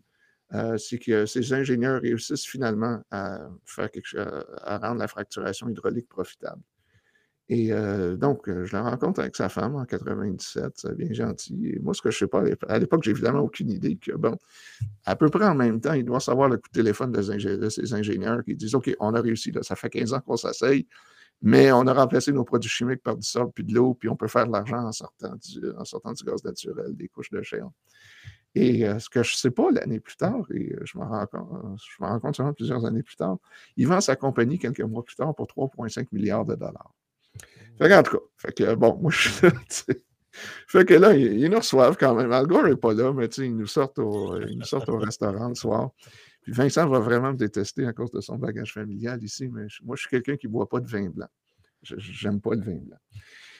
euh, c'est que ces ingénieurs réussissent finalement à, faire quelque à rendre la fracturation hydraulique profitable. Et euh, donc, euh, je la rencontre avec sa femme en 97, c'est bien gentil. Et moi, ce que je ne sais pas, à l'époque, j'ai évidemment aucune idée que, bon, à peu près en même temps, il doit savoir le coup de téléphone de, ces ingénieurs qui disent OK, on a réussi, ça fait 15 ans qu'on s'asseye, mais on a remplacé nos produits chimiques par du sable puis de l'eau, puis on peut faire de l'argent en sortant du, en sortant du gaz naturel, des couches de chair. Et ce que je ne sais pas l'année plus tard, et je me rends compte, je me rends compte seulement plusieurs années plus tard, il vend sa compagnie quelques mois plus tard pour 3,5 milliards de dollars. Fait en tout cas, fait que bon, moi je suis là, Fait que là, ils, nous reçoivent quand même. Al Gore n'est pas là, mais ils nous, sortent au, ils nous sortent au restaurant le soir. Puis Vincent va vraiment me détester à cause de son bagage familial ici, mais moi, je suis quelqu'un qui ne boit pas de vin blanc. Je n'aime pas le vin blanc.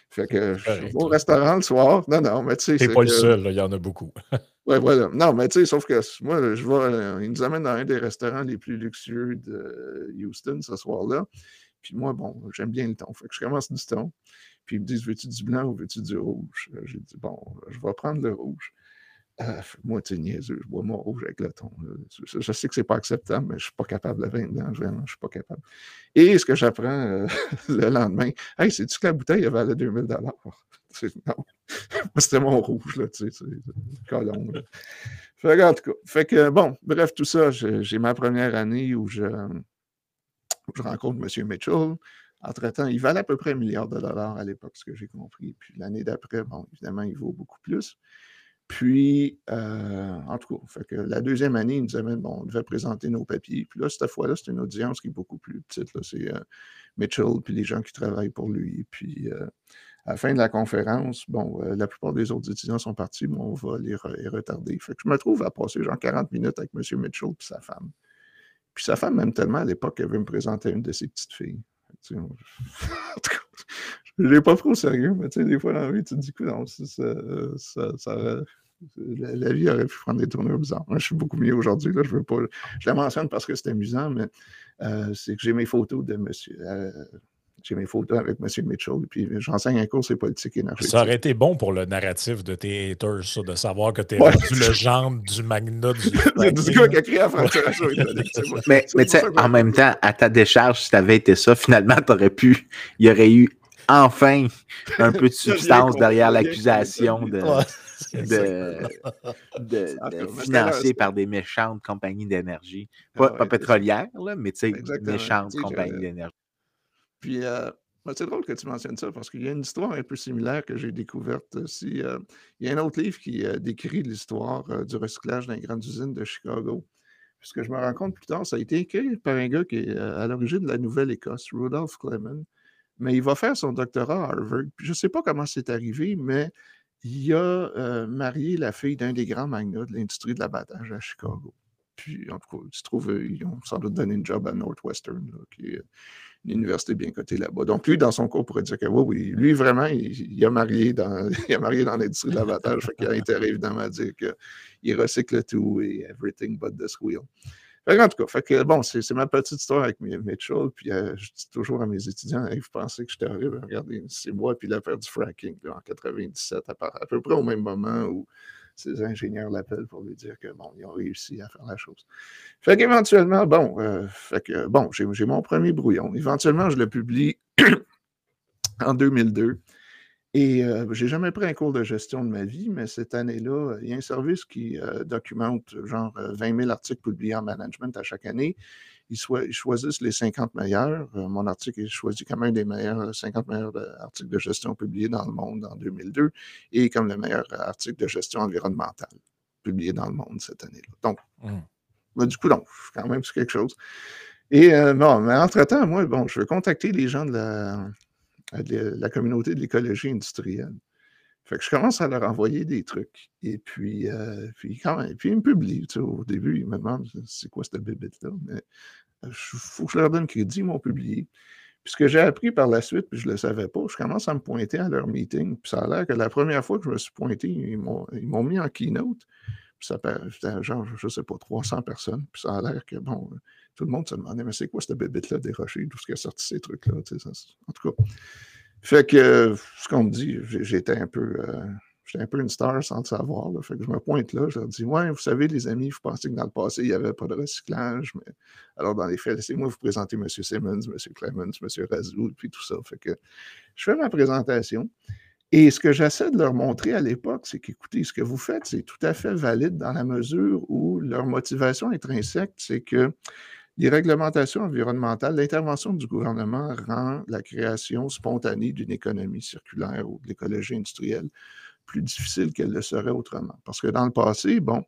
Fait que je vais au restaurant le soir. Non, non, mais tu sais. T'es pas le seul, il y en a beaucoup. oui, voilà. Non, mais tu sais, sauf que moi, je vois, euh, ils nous amènent dans un des restaurants les plus luxueux de Houston ce soir-là. Puis moi, bon, j'aime bien le ton. Fait que je commence du ton. Puis ils me disent Veux-tu du blanc ou veux-tu du rouge? J'ai dit Bon, je vais prendre le rouge. Euh, moi, tu niaiseux, je bois mon rouge avec le thon. Je, sais que c'est pas acceptable, mais je suis pas capable de blanc, vraiment, je suis pas capable. Et ce que j'apprends euh, le lendemain, hey, c'est-tu que la bouteille valait 2000 Non, c'était mon rouge, là, tu sais, colon. Fait, en tout fait que, bon, bref, tout ça, j'ai ma première année où je, je rencontre M. Mitchell. Entre-temps, il valait à peu près un milliard de dollars à l'époque, ce que j'ai compris. Puis l'année d'après, bon, évidemment, il vaut beaucoup plus. Puis, euh, en tout cas, la deuxième année, il nous amène, bon, on devait présenter nos papiers. Puis là, cette fois-là, c'est une audience qui est beaucoup plus petite. C'est euh, Mitchell, puis les gens qui travaillent pour lui. Puis, euh, à la fin de la conférence, bon, la plupart des autres étudiants sont partis, mais on va les, retarder. Je me trouve à passer genre 40 minutes avec M. Mitchell et sa femme. Puis sa femme, même tellement à l'époque, elle veut me présenter une de ses petites filles. je ne l'ai pas trop au sérieux, mais tu sais, des fois dans la vie, tu te dis, que ça, ça, ça, La, vie aurait pu prendre des tournures bizarres. Moi, je suis beaucoup mieux aujourd'hui. Je veux pas. Je la mentionne parce que c'est amusant, mais euh, c'est que j'ai mes photos de monsieur. Euh, j'ai mes photos avec M. Mitchell, puis j'enseigne un cours sur politique énergétique. Ça aurait été bon pour le narratif de tes haters, ça, de savoir que tu es le genre du magna du. C'est du gars qui a créé la Mais, mais tu sais, en même temps, à ta décharge, si tu avais été ça, finalement, tu aurais pu. Il y aurait eu enfin un peu de substance derrière l'accusation de, de, financer par des méchantes compagnies d'énergie. Pas, ah pétrolières, là, mais tu sais, méchantes compagnies d'énergie. Puis, euh, ben, c'est drôle que tu mentionnes ça parce qu'il y a une histoire un peu similaire que j'ai découverte aussi. Euh, il y a un autre livre qui euh, décrit l'histoire du recyclage dans les grandes usines de Chicago. Puisque je me rends compte plus tard, ça a été écrit par un gars qui est à l'origine de la Nouvelle-Écosse, Rudolph Clement mais il va faire son doctorat à Harvard. je ne sais pas comment c'est arrivé, mais il a euh, marié la fille d'un des grands magnats de l'industrie de l'abattage à Chicago. Puis, en tout cas, il se trouve, ils ont sans doute donné une job à Northwestern, qui est une université bien cotée là-bas. Donc, lui, dans son cours, pourrait dire que oui, oui, lui, vraiment, il, a marié dans, marié dans l'industrie de l'abattage. fait qu'il a intérêt, évidemment, à dire qu'il recycle tout et everything but the squeal. En tout cas, bon, c'est ma petite histoire avec Mitchell. Puis euh, je dis toujours à mes étudiants, vous pensez que j'étais horrible, regardez, c'est moi puis l'affaire du fracking en 97, à, peu près au même moment où ces ingénieurs l'appellent pour lui dire que bon, ils ont réussi à faire la chose. Fait qu'éventuellement, bon, euh, fait que, bon, j'ai mon premier brouillon. Éventuellement, je le publie en 2002. Et je euh, j'ai jamais pris un cours de gestion de ma vie, mais cette année-là, il y a un service qui euh, documente genre 20 euh, 000 articles publiés en management à chaque année. Ils, choisissent les 50 meilleurs. mon article est choisi comme un des meilleurs 50 meilleurs articles de gestion publiés dans le monde en 2002 et comme le meilleur article de gestion environnementale publié dans le monde cette année-là. Donc, mmh. bah, du coup, donc, quand même, c'est quelque chose. Et bon, mais entre-temps, moi, bon, je veux contacter les gens de la, la communauté de l'écologie industrielle. Fait que je commence à leur envoyer des trucs. Et puis, euh, puis, quand puis ils me publient. au début, ils me demandent c'est quoi cette bébête-là? Mais il euh, faut que je leur donne crédit, ils m'ont publié. Puis ce que j'ai appris par la suite, puis je ne le savais pas, je commence à me pointer à leur meeting. Puis ça a l'air que la première fois que je me suis pointé, ils m'ont mis en keynote. Puis ça genre, je ne sais pas, 300 personnes. Puis ça a l'air que, bon, tout le monde se demandait, mais c'est quoi cette bébête-là des rochers, d'où ce qui a sorti ces trucs-là? En tout cas. Fait que, ce qu'on me dit, j'étais un peu. Euh, j'étais un peu une star sans le savoir. Fait que je me pointe là, je leur dis Ouais, vous savez, les amis, vous pensez que dans le passé, il n'y avait pas de recyclage. Mais... Alors, dans les faits, laissez-moi vous présenter M. Simmons, M. Clemens, M. Razou, puis tout ça. Fait que je fais ma présentation. Et ce que j'essaie de leur montrer à l'époque, c'est qu'écoutez, ce que vous faites, c'est tout à fait valide dans la mesure où leur motivation intrinsèque, c'est que les réglementations environnementales, l'intervention du gouvernement rend la création spontanée d'une économie circulaire ou de l'écologie industrielle plus difficile qu'elle le serait autrement. Parce que dans le passé, bon,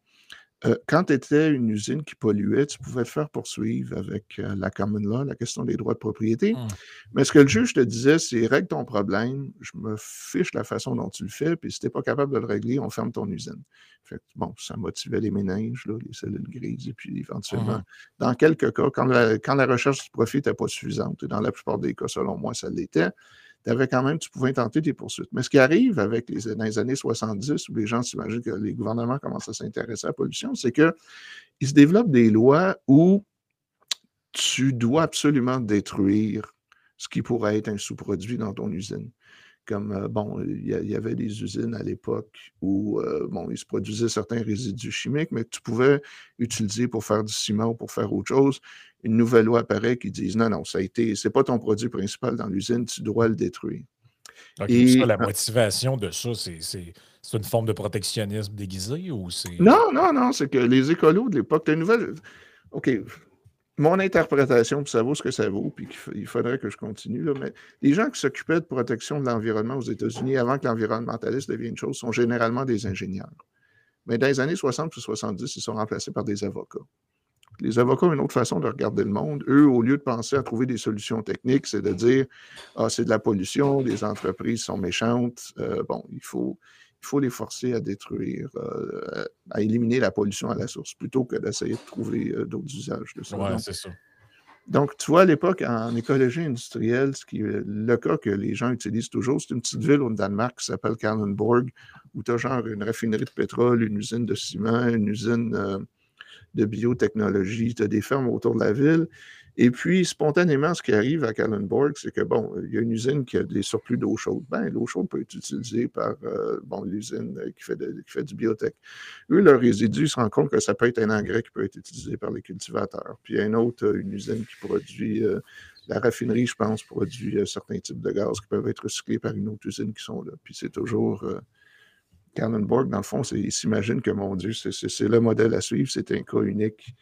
euh, quand tu étais une usine qui polluait, tu pouvais te faire poursuivre avec euh, la common law, la question des droits de propriété. Mmh. Mais ce que le juge te disait, c'est règle ton problème, je me fiche la façon dont tu le fais, puis si tu n'es pas capable de le régler, on ferme ton usine. Fait bon, ça motivait les méninges, les cellules grises, et puis éventuellement, mmh dans quelques cas, quand la, quand la recherche du profit n'était pas suffisante, et dans la plupart des cas, selon moi, ça l'était, tu quand même, tu pouvais tenter des poursuites. Mais ce qui arrive avec les, dans les années 70, où les gens s'imaginent que les gouvernements commencent à s'intéresser à la pollution, c'est qu'il se développe des lois où tu dois absolument détruire ce qui pourrait être un sous-produit dans ton usine comme, euh, bon, il y, avait des usines à l'époque où, euh, bon, il se produisait certains résidus chimiques, mais tu pouvais utiliser pour faire du ciment ou pour faire autre chose. Une nouvelle loi apparaît qui dit non, non, ça a été, c'est pas ton produit principal dans l'usine, tu dois le détruire. Et, la motivation de ça, c'est une forme de protectionnisme déguisé ou c'est. Non, non, non, c'est que les écolos de l'époque, la nouvelle. OK, mon interprétation, puis ça vaut ce que ça vaut, puis il faudrait que je continue, là, mais les gens qui s'occupaient de protection de l'environnement aux États-Unis avant que l'environnementaliste devienne une chose sont généralement des ingénieurs. Mais dans les années 60 ou 70, ils sont remplacés par des avocats. Les avocats ont une autre façon de regarder le monde. Eux, au lieu de penser à trouver des solutions techniques, c'est de dire Ah, c'est de la pollution, les entreprises sont méchantes, euh, bon, il faut, il faut les forcer à détruire, euh, à éliminer la pollution à la source, plutôt que d'essayer de trouver euh, d'autres usages de ça. Oui, c'est ça. Donc, tu vois, à l'époque, en écologie industrielle, ce qui le cas que les gens utilisent toujours, c'est une petite ville au Danemark qui s'appelle Kallenborg, où tu as genre une raffinerie de pétrole, une usine de ciment, une usine de biotechnologie, tu as des fermes autour de la ville. Et puis, spontanément, ce qui arrive à Kallenborg, c'est que, bon, il y a une usine qui a des surplus d'eau chaude. Ben, l'eau chaude peut être utilisée par, euh, bon, l'usine qui, fait qui fait du biotech. Eux, leurs résidus se rendent compte que ça peut être un engrais qui peut être utilisé par les cultivateurs. Puis, une autre, euh, une usine qui produit, euh, la raffinerie, je pense, produit certains types de gaz qui peuvent être recyclés par une autre usine qui sont là. Puis, c'est toujours... Kallenborg, dans le fond, ils s'imaginent que, mon Dieu, c'est le modèle à suivre, c'est un cas unique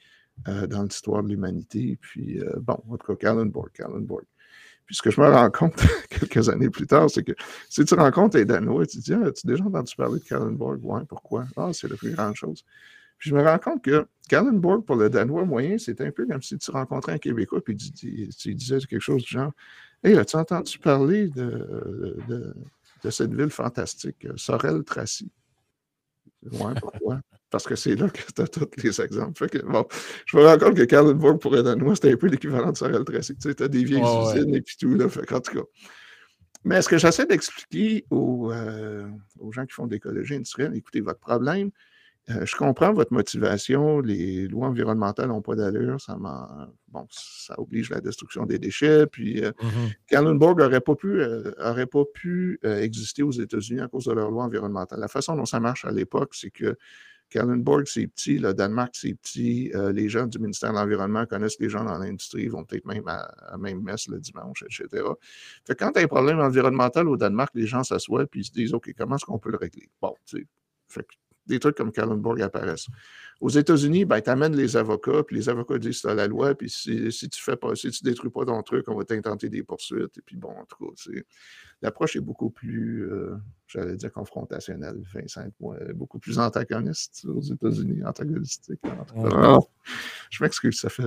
euh, dans l'histoire de l'humanité. Puis, euh, bon, en tout cas, Kallenborg, Kallenborg. Puis ce que je me rends compte quelques années plus tard, c'est que si tu rencontres les Danois, tu te dis ah, as-tu déjà entendu parler de Kallenborg? Ouais, pourquoi? Ah, c'est la plus grande chose. Puis je me rends compte que Kallenborg, pour le Danois moyen, c'est un peu comme si tu rencontrais un Québécois puis tu, disais quelque chose du genre Hey, as-tu entendu parler de, de, cette ville fantastique, Sorel-Tracy Ouais, pourquoi? Parce que c'est là que tu as tous les exemples. bon, je me rends compte que Kallenborg, pour être Danois, c'était un peu l'équivalent de Sorel Tracy. Tu sais, as des vieilles usines et puis tout. Là, fait, en tout cas. Mais ce que j'essaie d'expliquer aux, euh, aux, gens qui font de l'écologie industrielle, écoutez, votre problème, euh, je comprends votre motivation. Les lois environnementales n'ont pas d'allure. Ça, bon, ça oblige la destruction des déchets. Puis, euh, mm-hmm. n'aurait pas pu, aurait pas pu exister aux États-Unis à cause de leurs lois environnementales. La façon dont ça marche à l'époque, c'est que Kallenborg, c'est petit. Le Danemark, c'est petit. Euh, les gens du ministère de l'Environnement connaissent les gens dans l'industrie, vont peut-être même à, la même messe le dimanche, etc. Fait quand tu as un problème environnemental au Danemark, les gens s'assoient et ils se disent OK, comment est-ce qu'on peut le régler? Bon, tu sais. Fait des trucs comme Kallenborg apparaissent. Aux États-Unis, ben, tu amènes les avocats, puis les avocats disent c'est la loi, puis si, si, tu fais pas, si tu détruis pas ton truc, on va t'intenter des poursuites. Et puis bon, en tout cas, l'approche est beaucoup plus, euh, j'allais dire confrontationnelle, Vincent, beaucoup plus antagoniste aux États-Unis, antagonistique. Ah, je m'excuse, ça fait.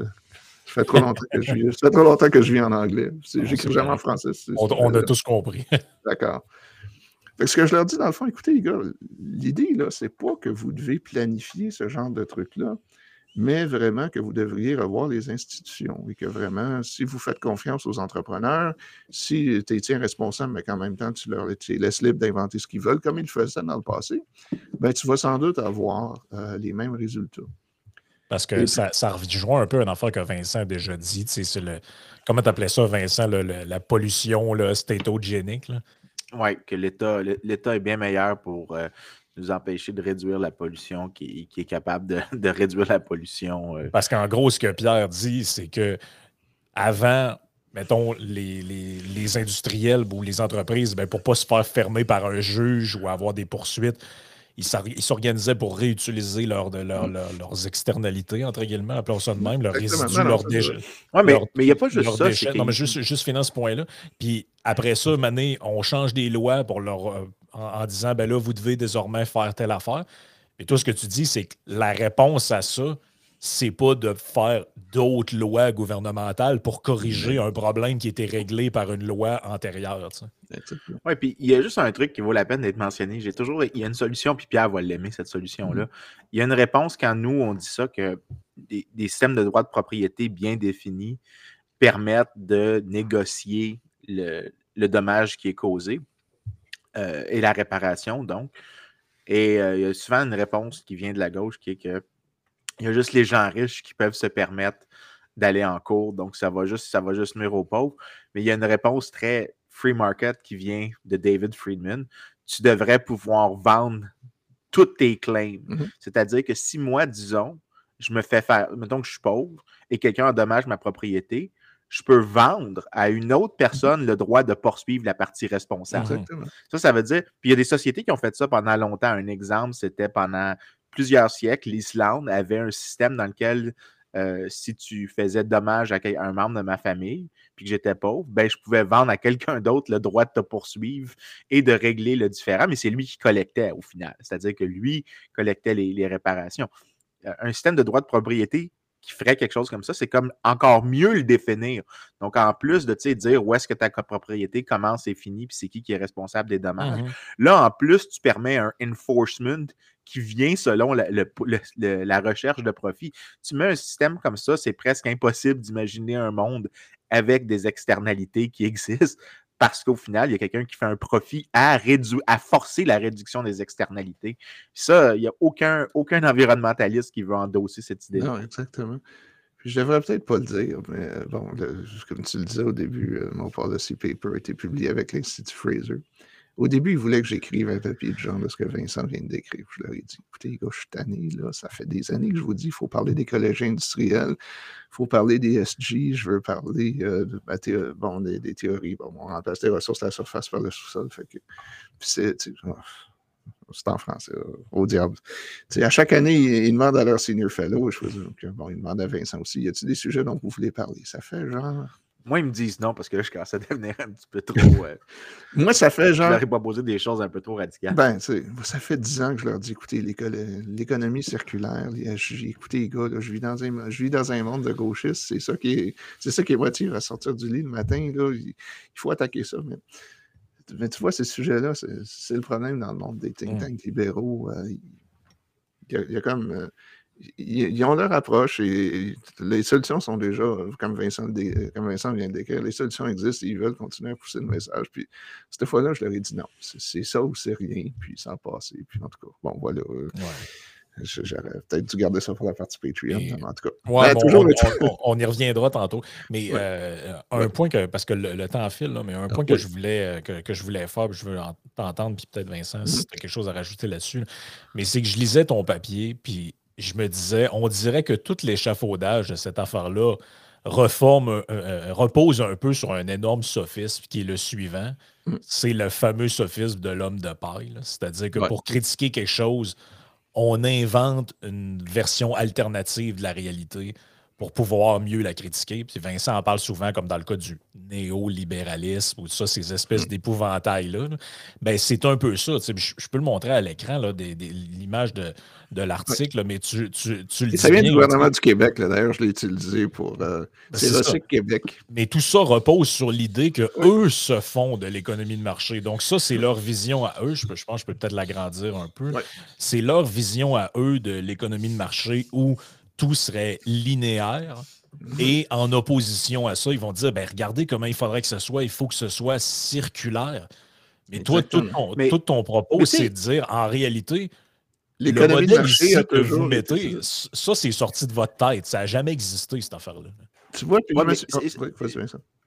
Ça fait trop longtemps que je vis. Ça fait trop longtemps que je vis en anglais. J'écris jamais en français. On, on a tous compris. D'accord ce que je leur dis, dans le fond, écoutez, les gars, l'idée, là, c'est pas que vous devez planifier ce genre de truc-là, mais vraiment que vous devriez revoir les institutions et que vraiment, si vous faites confiance aux entrepreneurs, si tu es tiens responsable, mais qu'en même temps, tu leur laisses libre d'inventer ce qu'ils veulent, comme ils le faisaient dans le passé, ben, tu vas sans doute avoir euh, les mêmes résultats. Parce que ça, rejoint un peu un affaire que Vincent a déjà dit. C'est le, comment tu appelais ça, Vincent, la pollution stétogénique? Oui, que l'État est bien meilleur pour euh, nous empêcher de réduire la pollution, qui, est capable de, réduire la pollution. Euh. Parce qu'en gros, ce que Pierre dit, c'est que avant, mettons, les, industriels ou les entreprises, ben, pour ne pas se faire fermer par un juge ou avoir des poursuites, ils s'organisaient pour réutiliser leur, leur, leurs externalités, entre guillemets, appelons ça de même, leurs résidus, leurs déchets. Oui, mais il n'y a pas juste ça. Non, mais juste, juste finir ce point-là. Puis après ça, Mané, on change des lois pour leur, euh, en, disant, ben là, vous devez désormais faire telle affaire. Et tout ce que tu dis, c'est que la réponse à ça, c'est pas de faire d'autres lois gouvernementales pour corriger un problème qui était réglé par une loi antérieure. Oui, puis il y a juste un truc qui vaut la peine d'être mentionné. J'ai toujours, il y a une solution, puis Pierre va l'aimer, cette solution-là. Mm-hmm. Il y a une réponse quand nous, on dit ça, que des, systèmes de droit de propriété bien définis permettent de négocier le, dommage qui est causé euh, et la réparation, donc. Et euh, il y a souvent une réponse qui vient de la gauche qui est que il y a juste les gens riches qui peuvent se permettre d'aller en cours. Donc, ça va juste, ça va juste nuire aux pauvres. Mais il y a une réponse très free market qui vient de David Friedman. Tu devrais pouvoir vendre tous tes claims. Mm-hmm. C'est-à-dire que si moi, disons, je me fais faire, mettons que je suis pauvre et quelqu'un endommage ma propriété, je peux vendre à une autre personne le droit de poursuivre la partie responsable. Ça, ça veut dire. Puis il y a des sociétés qui ont fait ça pendant longtemps. Un exemple, c'était pendant plusieurs siècles, l'Islande avait un système dans lequel euh, si tu faisais dommage à un membre de ma famille, puis que j'étais pauvre, ben, je pouvais vendre à quelqu'un d'autre le droit de te poursuivre et de régler le différent, mais c'est lui qui collectait au final. C'est-à-dire que lui collectait les, réparations. Euh, un système de droit de propriété qui ferait quelque chose comme ça, c'est comme encore mieux le définir. Donc, en plus de dire où est-ce que ta copropriété commence et finit, puis c'est qui qui est responsable des dommages, Mhm. là, en plus, tu permets un enforcement qui vient selon la, recherche de profit. Tu mets un système comme ça, c'est presque impossible d'imaginer un monde avec des externalités qui existent parce qu'au final, il y a quelqu'un qui fait un profit à, à forcer la réduction des externalités. Ça, il n'y a aucun, aucun environnementaliste qui veut endosser cette idée. Non, exactement. Puis je devrais peut-être pas le dire, mais euh, bon, comme tu le disais au début, euh, mon policy paper a été publié avec l'Institut Fraser. Au début, ils voulaient que j'écrive un papier de genre de ce que Vincent vient de décrire. Je leur ai dit, écoutez, les gars, je suis tanné, là. Ça fait des années que je vous dis, il faut parler d'écologie industrielle, il faut parler des SG, je veux parler euh, bon, des, des théories. Bon, on remplace les ressources de la surface par le sous-sol. Fait que, c'est, oh, c'est en français, là, au diable. À chaque année, ils, demandent à leur senior fellow, je veux dire, bon, ils demandent à Vincent aussi, y a-t-il des sujets dont vous voulez parler? Ça fait genre. Moi, ils me disent non parce que là, je commence à devenir un petit peu trop. euh, Moi, ça fait je genre. leur ai proposé des choses un peu trop radicales. Ben, tu sais, ça fait dix ans que je leur dis, écoutez, l'éco- l'économie circulaire, SG, écoutez, les gars, là, je, vis dans un, je vis dans un monde de gauchistes, c'est ça qui est, c'est ça qui est motive à sortir du lit le matin, là, il, il faut attaquer ça. Mais, mais tu vois, ces sujets-là, c'est, le problème dans le monde des think Mm. tanks libéraux. euh, il, y a, il y a comme. euh, ils, ont leur approche et les solutions sont déjà, comme Vincent, dé- comme Vincent vient de décrire, les solutions existent et ils veulent continuer à pousser le message. Puis cette fois-là, je leur ai dit non, c'est ça ou c'est rien, puis sans passer. Puis en tout cas, bon, voilà. euh, Ouais. J'aurais peut-être dû garder ça pour la partie Patreon, mais en tout cas. Ouais, Ben, bon, toujours on, y reviendra tantôt. Mais Ouais. euh, un Ouais. point que, parce que le, le temps file, là, mais un point que, je voulais, euh, que, que je voulais faire, puis je veux en- t'entendre, puis peut-être Vincent, si tu as quelque chose à rajouter là-dessus. là. Mais c'est que je lisais ton papier, puis je me disais, on dirait que tout l'échafaudage de cette affaire-là reforme, repose un peu sur un énorme sophisme qui est le suivant. Mhm. C'est le fameux sophisme de l'homme de paille. C'est-à-dire que Ouais. pour critiquer quelque chose, on invente une version alternative de la réalité pour pouvoir mieux la critiquer. Puis Vincent en parle souvent, comme dans le cas du néolibéralisme ou ça, ces espèces Mm. d'épouvantails-là. là. Ben, c'est un peu ça. Je, je peux le montrer à l'écran, là, des- des- l'image de, de l'article, mais tu, tu, tu le Et dis ça vient bien, du là, gouvernement du Québec, là. d'ailleurs, je l'ai utilisé pour. euh, Ben, c'est. Recycle Québec. mais tout ça repose sur l'idée que eux se font de l'économie de marché. Donc ça, c'est leur vision à eux. Je, peux- je pense que je peux peut-être l'agrandir un peu. C'est leur vision à eux de l'économie de marché où tout serait linéaire. Et en opposition à ça, ils vont dire, ben, regardez comment il faudrait que ce soit. Il faut que ce soit circulaire. Mais toi, tout ton, Mais- tout ton propos, c'est de dire, en réalité, le modèle ici que vous mettez, ça. ça, c'est sorti de votre tête. Ça n'a jamais existé, cette affaire-là. Tu vois, puis Ouais, mais oh, vas-y.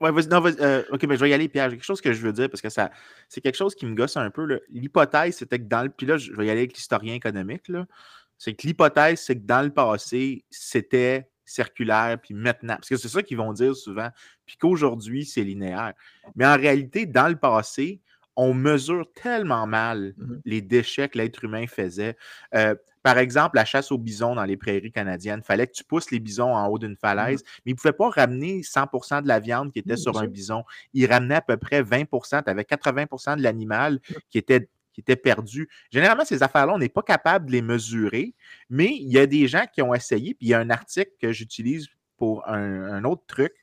Ouais, vas-y, non, vas-y, euh, ok, mais je vais y aller, Pierre. J'ai quelque chose que je veux dire parce que ça, c'est quelque chose qui me gosse un peu. L'hypothèse, c'était que dans le. Puis là, je vais y aller avec l'historien économique. là. C'est que l'hypothèse, c'est que dans le passé, c'était circulaire, puis maintenant. Parce que c'est ça qu'ils vont dire souvent. Puis qu'aujourd'hui, c'est linéaire. Mais en réalité, dans le passé, on mesure tellement mal Mhm. les déchets que l'être humain faisait. Euh, par exemple, la chasse aux bisons dans les prairies canadiennes. Il fallait que tu pousses les bisons en haut d'une falaise, mais ils ne pouvaient pas ramener 100% de la viande qui était Mhm, sur un bison. Ils ramenaient à peu près 20% Tu avais 80% de l'animal qui était, qui était perdu. Généralement, ces affaires-là, on n'est pas capable de les mesurer, mais il y a des gens qui ont essayé, puis il y a un article que j'utilise pour un, autre truc,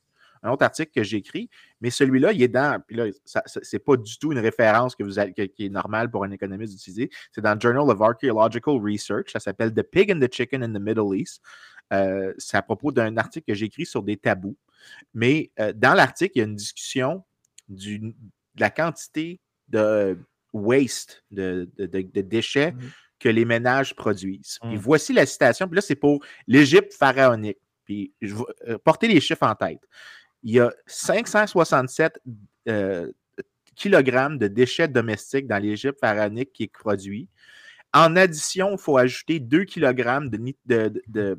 un autre article que j'écris, mais celui-là, il est dans. Puis là, c'est pas du tout une référence que vous qui est normale pour un économiste d'utiliser. C'est dans Journal of Archaeological Research. Ça s'appelle The Pig and the Chicken in the Middle East. Euh, c'est à propos d'un article que j'écris sur des tabous. Mais euh, dans l'article, il y a une discussion de la quantité de waste, de, de- déchets Mhm. que les ménages produisent. Puis Mhm. voici la citation. Puis là, c'est pour l'Égypte pharaonique. Puis je euh, porter les chiffres en tête. Il y a 567 euh, kilogrammes de déchets domestiques dans l'Égypte pharaonique qui est produit. En addition, il faut ajouter 2 kg de- de- de-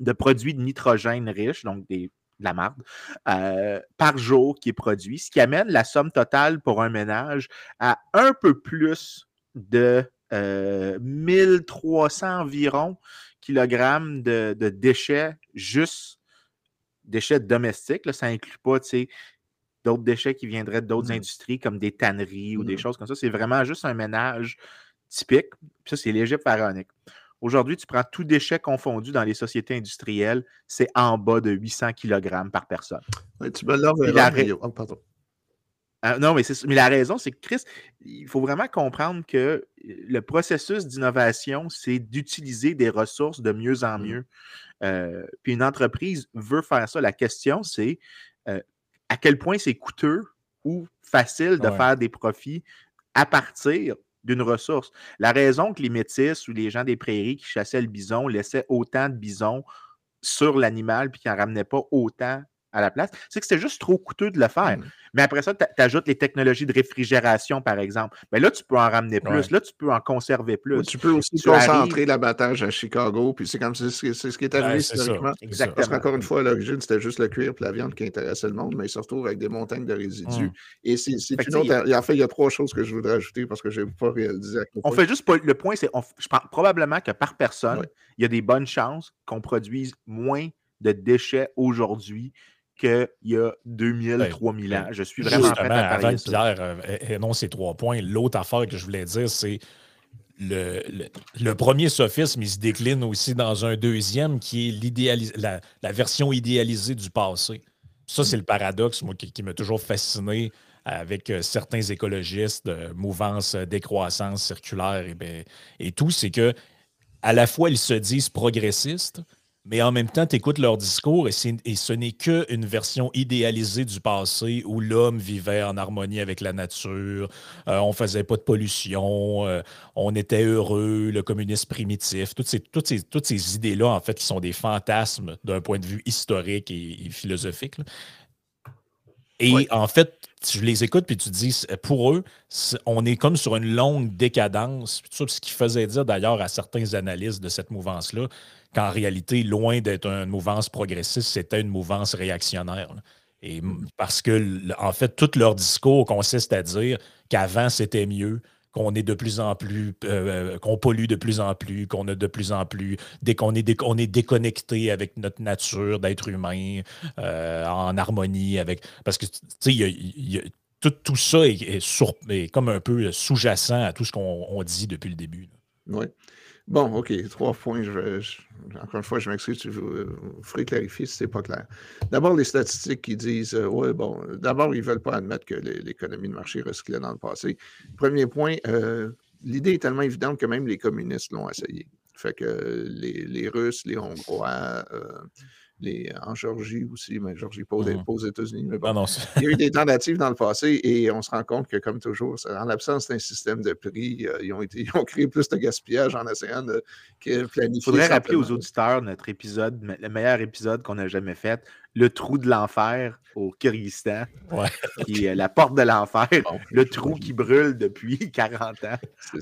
de produits de nitrogène riches, donc des, de la marde, euh, par jour qui est produit, ce qui amène la somme totale pour un ménage à un peu plus de euh, 1300 environ kilogrammes de, de déchets, juste déchets domestiques. Là, ça inclut pas, d'autres déchets qui viendraient d'autres Mhm. industries comme des tanneries ou des Mhm. choses comme ça. C'est vraiment juste un ménage typique. Ça, c'est l'Égypte pharaonique. Aujourd'hui, tu prends tout déchet confondu dans les sociétés industrielles, c'est en bas de 800 kg par personne. tu me l'as oh, pardon. Ah, non, mais, mais la raison, c'est que Chris, il faut vraiment comprendre que le processus d'innovation, c'est d'utiliser des ressources de mieux en mmh. mieux. Euh, puis une entreprise veut faire ça. La question, c'est euh, à quel point c'est coûteux ou facile de faire des profits à partir d'une ressource. La raison que les métis ou les gens des prairies qui chassaient le bison laissaient autant de bisons sur l'animal puis qu'ils n'en ramenaient pas autant à la place, c'est que c'était juste trop coûteux de le faire. Mmh. Mais après ça, tu ajoutes les technologies de réfrigération, par exemple. Mais là, tu peux en ramener plus. Là, tu peux en conserver plus. tu peux aussi concentrer l'abattage à Chicago. Puis c'est comme c'est ce qui est arrivé historiquement. Exactement. Parce qu'encore une fois, à l'origine, c'était juste le cuir et la viande qui intéressait le monde, mais ils se retrouvent avec des montagnes de résidus. Mmh. Et c'est une autre. En fait, il y a trois choses que je voudrais ajouter parce que je n'ai pas réalisé. On fait juste pas. Le point, c'est je pense probablement que par personne, il y a des bonnes chances qu'on produise moins de déchets aujourd'hui qu'il y a 2000, 3000 ben, ans. Je suis vraiment avant que Pierre euh, énonce ces trois points, l'autre affaire que je voulais dire, c'est le, le, premier sophisme, il se décline aussi dans un deuxième qui est la, la, version idéalisée du passé. Ça, c'est le paradoxe, moi, qui, m'a toujours fasciné avec euh, certains écologistes de mouvance euh, décroissance circulaire et, ben, et tout, c'est que à la fois, ils se disent progressistes, mais en même temps, tu écoutes leur discours et, ce n'est qu'une version idéalisée du passé où l'homme vivait en harmonie avec la nature, euh, on faisait pas de pollution, euh, on était heureux, le communisme primitif, toutes ces, toutes ces, toutes ces idées-là, en fait, qui sont des fantasmes d'un point de vue historique et, philosophique. Et en fait, tu les écoutes puis tu dis, pour eux, on est comme sur une longue décadence. Ce qui faisait dire d'ailleurs à certains analystes de cette mouvance-là qu'en réalité, loin d'être une mouvance progressiste, c'était une mouvance réactionnaire. Et parce que, en fait, tout leur discours consiste à dire qu'avant, c'était mieux, qu'on est de plus en plus, euh, qu'on pollue de plus en plus, qu'on a de plus en plus, dès qu'on est, est déconnecté avec notre nature d'être humain, euh, en harmonie avec. Parce que, tu sais, tout, ça est, comme un peu sous-jacent à tout ce qu'on dit depuis le début. Oui. Bon, OK, trois points. Je encore une fois, je m'excuse, je vous, ferai clarifier si ce n'est pas clair. D'abord, les statistiques qui disent, euh, ouais, bon, d'abord, ils ne veulent pas admettre que l'économie de marché recyclait dans le passé. Premier point, euh, l'idée est tellement évidente que même les communistes l'ont essayé. Fait que les, les Russes, les Hongrois, euh, en Georgie aussi, mais Georgie pas, mmh aux États-Unis. Mais bon, il y a eu des tentatives dans le passé et on se rend compte que, comme toujours, en l'absence d'un système de prix, euh, ils, ont été, ont créé plus de gaspillage en océan de, que planifié. Il faudrait rappeler aux auditeurs notre épisode, le meilleur épisode qu'on a jamais fait, le trou de l'enfer au Kyrgyzstan, qui est la porte de l'enfer, le trou qui brûle depuis 40 ans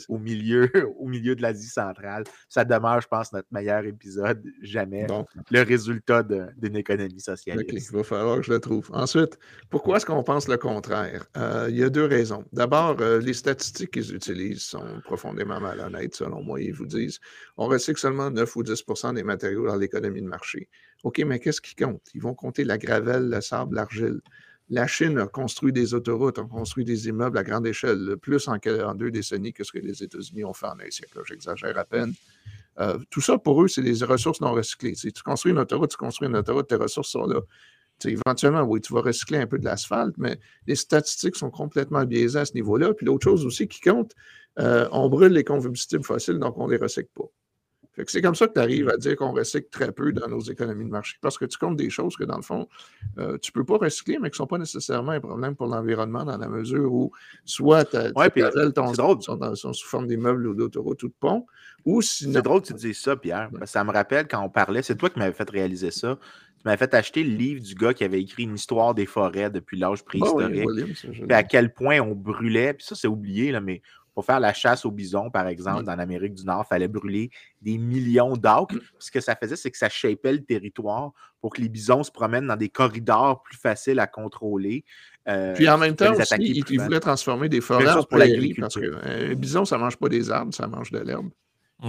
au milieu, au milieu de l'Asie centrale. Ça demeure, je pense, notre meilleur épisode jamais. Le résultat d'une économie socialiste. il va falloir que je le trouve. Ensuite, pourquoi est-ce qu'on pense le contraire? Euh, il y a deux raisons. D'abord, euh, les statistiques qu'ils utilisent sont profondément malhonnêtes, selon moi. Ils vous disent on recycle seulement 9 ou 10% des matériaux dans l'économie de marché. OK, mais qu'est-ce qui compte? Ils vont compter la gravelle, le sable, l'argile. La Chine a construit des autoroutes, a construit des immeubles à grande échelle, plus en, deux décennies que ce que les États-Unis ont fait en un siècle. J'exagère à peine. Euh, tout ça, pour eux, c'est des ressources non recyclées. Si tu construis une autoroute, tu construis une autoroute, tes ressources sont là. éventuellement, oui, tu vas recycler un peu de l'asphalte, mais les statistiques sont complètement biaisées à ce niveau-là. Puis l'autre chose aussi qui compte, euh, on brûle les combustibles fossiles, donc on ne les recycle pas c'est comme ça que tu arrives à dire qu'on recycle très peu dans nos économies de marché. Parce que tu comptes des choses que, dans le fond, euh, tu ne peux pas recycler, mais qui ne sont pas nécessairement un problème pour l'environnement dans la mesure où soit ta, ouais, ton sont, sont, sous forme d'immeubles ou d'autoroutes ou de ponts, ou sinon... C'est drôle que tu dises ça, Pierre. Ça me rappelle quand on parlait, c'est toi qui m'avais fait réaliser ça. Tu m'avais fait acheter le livre du gars qui avait écrit une histoire des forêts depuis l'âge préhistorique. puis à quel point on brûlait, puis ça, c'est oublié, là, mais pour faire la chasse aux bisons, par exemple, dans l'Amérique du Nord, il fallait brûler des millions d'acres. Ce que ça faisait, c'est que ça shapait le territoire pour que les bisons se promènent dans des corridors plus faciles à contrôler. Euh, Puis en même temps, aussi, ils, voulaient transformer des forêts pour l'agriculture. Parce que euh, bison, ça ne mange pas des arbres, ça mange de l'herbe.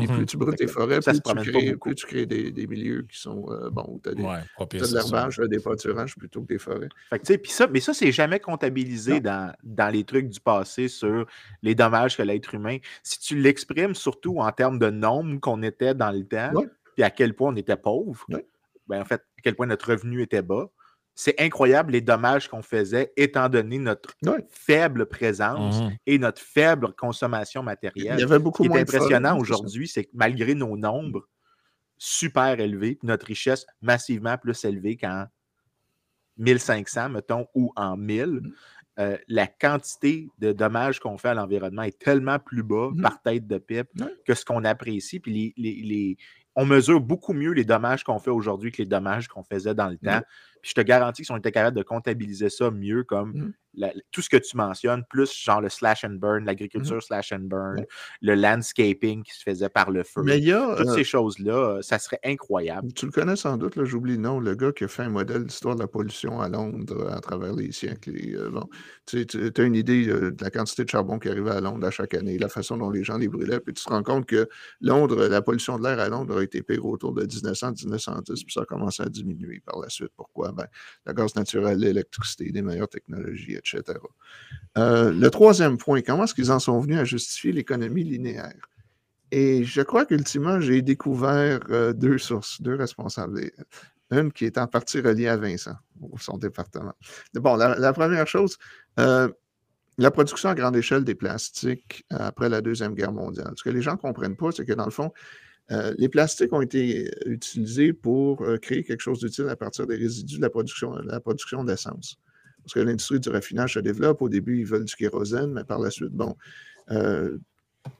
Et plus Mhm. tu brûles tes forêts, plus tu crées, beaucoup. plus tu crées des, des milieux qui sont euh, bons, où tu as, Ouais, de l'herbage, euh, des pâturages plutôt que des forêts. Fait que, ça, mais ça, c'est jamais comptabilisé dans, dans les trucs du passé sur les dommages que l'être humain. Si tu l'exprimes surtout en termes de nombre qu'on était dans le temps, puis à quel point on était pauvre, Ouais. ben, en fait, à quel point notre revenu était bas, c'est incroyable les dommages qu'on faisait étant donné notre faible présence Mhm. et notre faible consommation Il matérielle. y avait beaucoup Ce qui moins est impressionnant ça. aujourd'hui, c'est que malgré nos nombres super élevés, puis notre richesse massivement plus élevée qu'en 1500, mettons, ou en 1000, Mm. euh, la quantité de dommages qu'on fait à l'environnement est tellement plus bas Mhm. par tête de pipe que ce qu'on apprécie. Puis les, les- les- on mesure beaucoup mieux les dommages qu'on fait aujourd'hui que les dommages qu'on faisait dans le temps. Puis je te garantis que si on était capable de comptabiliser ça mieux, comme la- tout ce que tu mentionnes, plus genre le slash and burn, l'agriculture slash and burn. Ouais. le landscaping qui se faisait par le feu. Mais il y a, Toutes euh, ces choses-là, ça serait incroyable. tu le connais sans doute, là, j'oublie le nom, le gars qui a fait un modèle d'histoire de la pollution à Londres à travers les siècles. Et, euh, bon, tu as une idée euh, de la quantité de charbon qui arrivait à Londres à chaque année, la façon dont les gens les brûlaient, puis tu te rends compte que Londres, la pollution de l'air à Londres a été pire autour de 1900-1910, puis ça a commencé à diminuer par la suite. Pourquoi? Ben, le gaz naturel, l'électricité, des meilleures technologies, etc. Euh, le troisième point, comment est-ce qu'ils en sont venus à justifier l'économie linéaire? Et je crois qu'ultimement, j'ai découvert euh, deux sources, deux responsables. Une qui est en partie reliée à Vincent, ou son département. Bon, la, première chose, euh, la production à grande échelle des plastiques après la Deuxième Guerre mondiale. Ce que les gens ne comprennent pas, c'est que dans le fond, euh, les plastiques ont été utilisés pour euh, créer quelque chose d'utile à partir des résidus de la production, de la production d'essence. Parce que l'industrie du raffinage se développe. Au début, ils veulent du kérosène, mais par la suite, bon, euh,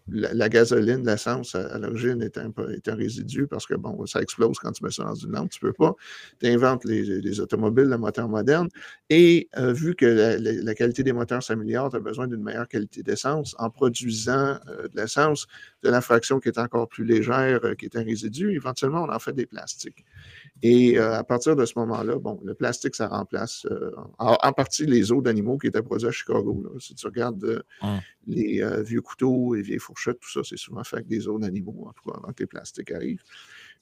la, gasoline, l'essence, à, l'origine, est un, résidu parce que, bon, ça explose quand tu mets ça dans une lampe. Tu peux pas. Tu inventes les, les, automobiles, le moteur moderne. Et euh, vu que la, qualité des moteurs s'améliore, tu as besoin d'une meilleure qualité d'essence. En produisant euh, de l'essence, de la fraction qui est encore plus légère, euh, qui est un résidu, éventuellement, on en fait des plastiques. Et euh, à partir de ce moment-là, bon, le plastique, ça remplace euh, en, en, partie les os d'animaux qui étaient produits à Chicago. Là. Si tu regardes hum. les euh, vieux couteaux, les vieilles fourchettes, tout ça, c'est souvent fait avec des os d'animaux, en tout cas, avant que les plastiques arrivent.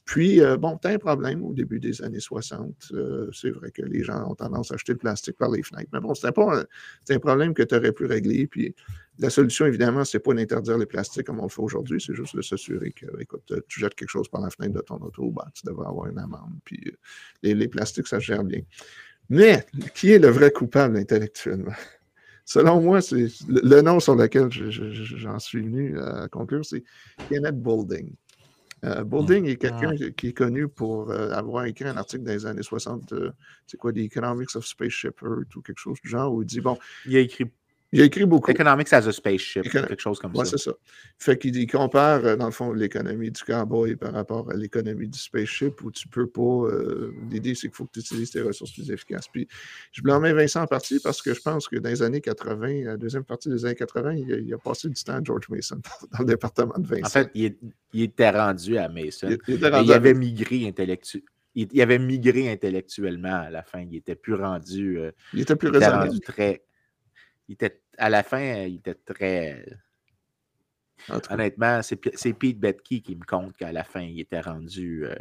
Puis, euh, bon, tu as un problème au début des années 60. Euh, c'est vrai que les gens ont tendance à acheter le plastique par les fenêtres. Mais bon, c'était pas un, un problème que tu aurais pu régler. Puis, la solution, évidemment, c'est pas d'interdire les plastiques comme on le fait aujourd'hui. C'est juste de s'assurer que, écoute, tu jettes quelque chose par la fenêtre de ton auto, ben, tu devrais avoir une amende. Puis, euh, les, les plastiques, ça gère bien. Mais, qui est le vrai coupable intellectuellement? Selon moi, c'est le, le, nom sur lequel j'en suis venu à conclure, c'est Kenneth Boulding. Euh, Boulding est quelqu'un qui est connu pour euh, avoir écrit un article dans les années 60, euh, c'est quoi, The Economics of Spaceship Earth ou quelque chose du genre, où il dit, bon... Il a écrit il a écrit beaucoup. Economics as a spaceship, quelque chose comme ouais, ça. c'est ça. Fait qu'il compare, euh, dans le fond, l'économie du cowboy par rapport à l'économie du spaceship où tu peux pas. Euh, L'idée, c'est qu'il faut que tu utilises tes ressources plus efficaces. Puis je blâmais Vincent en partie parce que je pense que dans les années 80, la deuxième partie des années 80, il a, il a passé du temps à George Mason dans le département de Vincent. En fait, il, est, il était rendu à Mason. Il, avait migré intellectuellement. Il, avait migré intellectuellement à la fin. Il était plus rendu. Euh, il était plus il était rendu très. Il était, à la fin, il était très. Honnêtement, c'est Pete Betke qui me compte qu'à la fin, il était rendu. Euh,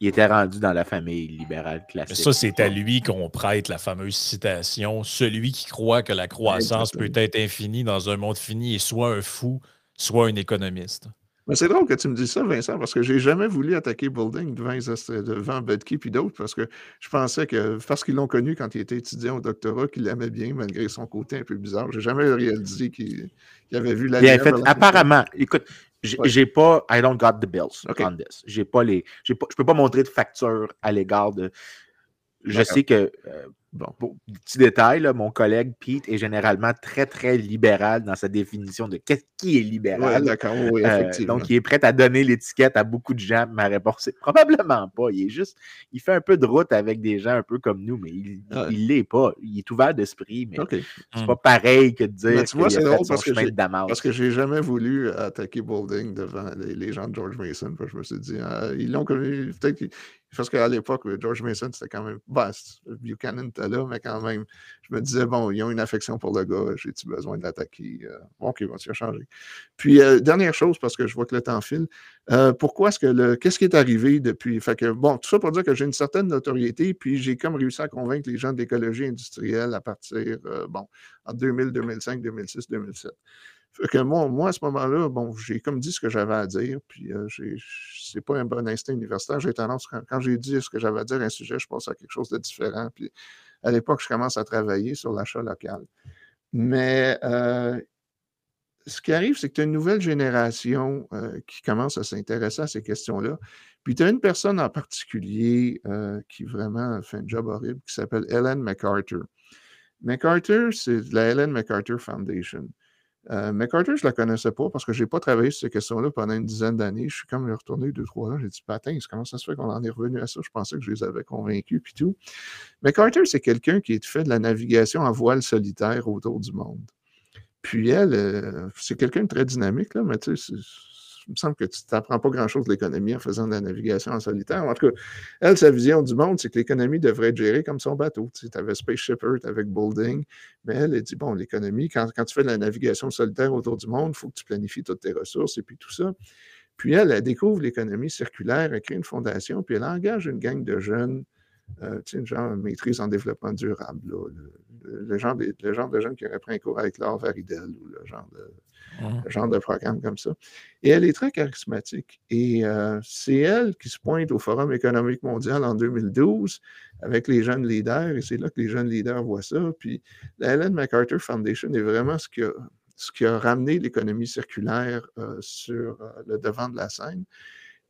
il était rendu dans la famille libérale classique. Ça, c'est à lui qu'on prête la fameuse citation Celui qui croit que la croissance Exactement. peut être infinie dans un monde fini est soit un fou, soit un économiste. Mais c'est drôle que tu me dises ça, Vincent, parce que j'ai jamais voulu attaquer Boulding devant, devant et d'autres, parce que je pensais que, parce qu'ils l'ont connu quand il était étudiant au doctorat, qu'il l'aimait bien, malgré son côté un peu bizarre. J'ai jamais réalisé qu'il qu avait vu la avait fait, Apparemment, écoute, j'ai ouais. pas, I don't got the bills okay. on this. J'ai pas les, pas, je peux pas montrer de facture à l'égard de. Je sais que, euh, bon, pour, petit détail, là, mon collègue Pete est généralement très, très libéral dans sa définition de qu'est-ce qui est libéral. Ouais, d'accord, oui, euh, donc, il est prêt à donner l'étiquette à beaucoup de gens. Ma réponse est probablement pas. Il est juste, il fait un peu de route avec des gens un peu comme nous, mais il ouais. il l'est pas. Il est ouvert d'esprit, mais okay. c'est pas pareil que de dire mais tu vois, a drôle parce que de. Parce que j'ai jamais voulu attaquer Boulding devant les, les, gens de George Mason. Je me suis dit, euh, ils l'ont connu, peut-être Parce qu'à l'époque, George Mason, c'était quand même. Bah, Buchanan était là, mais quand même, je me disais, bon, ils ont une affection pour le gars, j'ai-tu besoin de l'attaquer? Euh, bon, OK, se changer. Puis, euh, dernière chose, parce que je vois que le temps file, euh, pourquoi est-ce que le. Qu'est-ce qui est arrivé depuis. Fait que, bon, tout ça pour dire que j'ai une certaine notoriété, puis j'ai comme réussi à convaincre les gens de l'écologie industrielle à partir, bon, en 2000, 2005, 2006, 2007 que moi, moi, à ce moment-là, bon, j'ai comme dit ce que j'avais à dire, puis euh, c'est pas un bon instinct universitaire. J'ai tendance, quand, j'ai dit ce que j'avais à dire à un sujet, je pense à quelque chose de différent. Puis à l'époque, je commence à travailler sur l'achat local. Mais euh, ce qui arrive, c'est que tu as une nouvelle génération euh, qui commence à s'intéresser à ces questions-là. Puis tu as une personne en particulier qui vraiment fait un job horrible, qui s'appelle Ellen MacArthur. MacArthur, c'est la Ellen MacArthur Foundation. Euh, MacArthur, je ne la connaissais pas parce que je n'ai pas travaillé sur ces questions-là pendant une dizaine d'années. Je suis comme retourné deux, trois ans. J'ai dit, patin, comment ça se fait qu'on en est revenu à ça? Je pensais que je les avais convaincus, puis tout. MacArthur, c'est quelqu'un qui fait de la navigation en voile solitaire autour du monde. Puis elle, euh, c'est quelqu'un de très dynamique, là, mais tu sais, il me semble que tu n'apprends pas grand-chose de l'économie en faisant de la navigation en solitaire. En tout cas, elle, sa vision du monde, c'est que l'économie devrait être gérée comme son bateau. Tu avais Space Earth avec Building, mais elle, elle dit, bon, l'économie, quand, tu fais de la navigation solitaire autour du monde, il faut que tu planifies toutes tes ressources et puis tout ça. Puis elle, elle découvre l'économie circulaire, elle crée une fondation, puis elle engage une gang de jeunes, euh, tu sais, genre maîtrise en développement durable, le, genre de, le genre de jeunes qui auraient pris un cours avec Laure Varidel ou le genre de Mmh. genre de programme comme ça. Et elle est très charismatique. Et euh, c'est elle qui se pointe au Forum économique mondial en 2012 avec les jeunes leaders. Et c'est là que les jeunes leaders voient ça. Puis la Ellen MacArthur Foundation est vraiment ce qui a, ce qui a ramené l'économie circulaire euh, sur euh, le devant de la scène.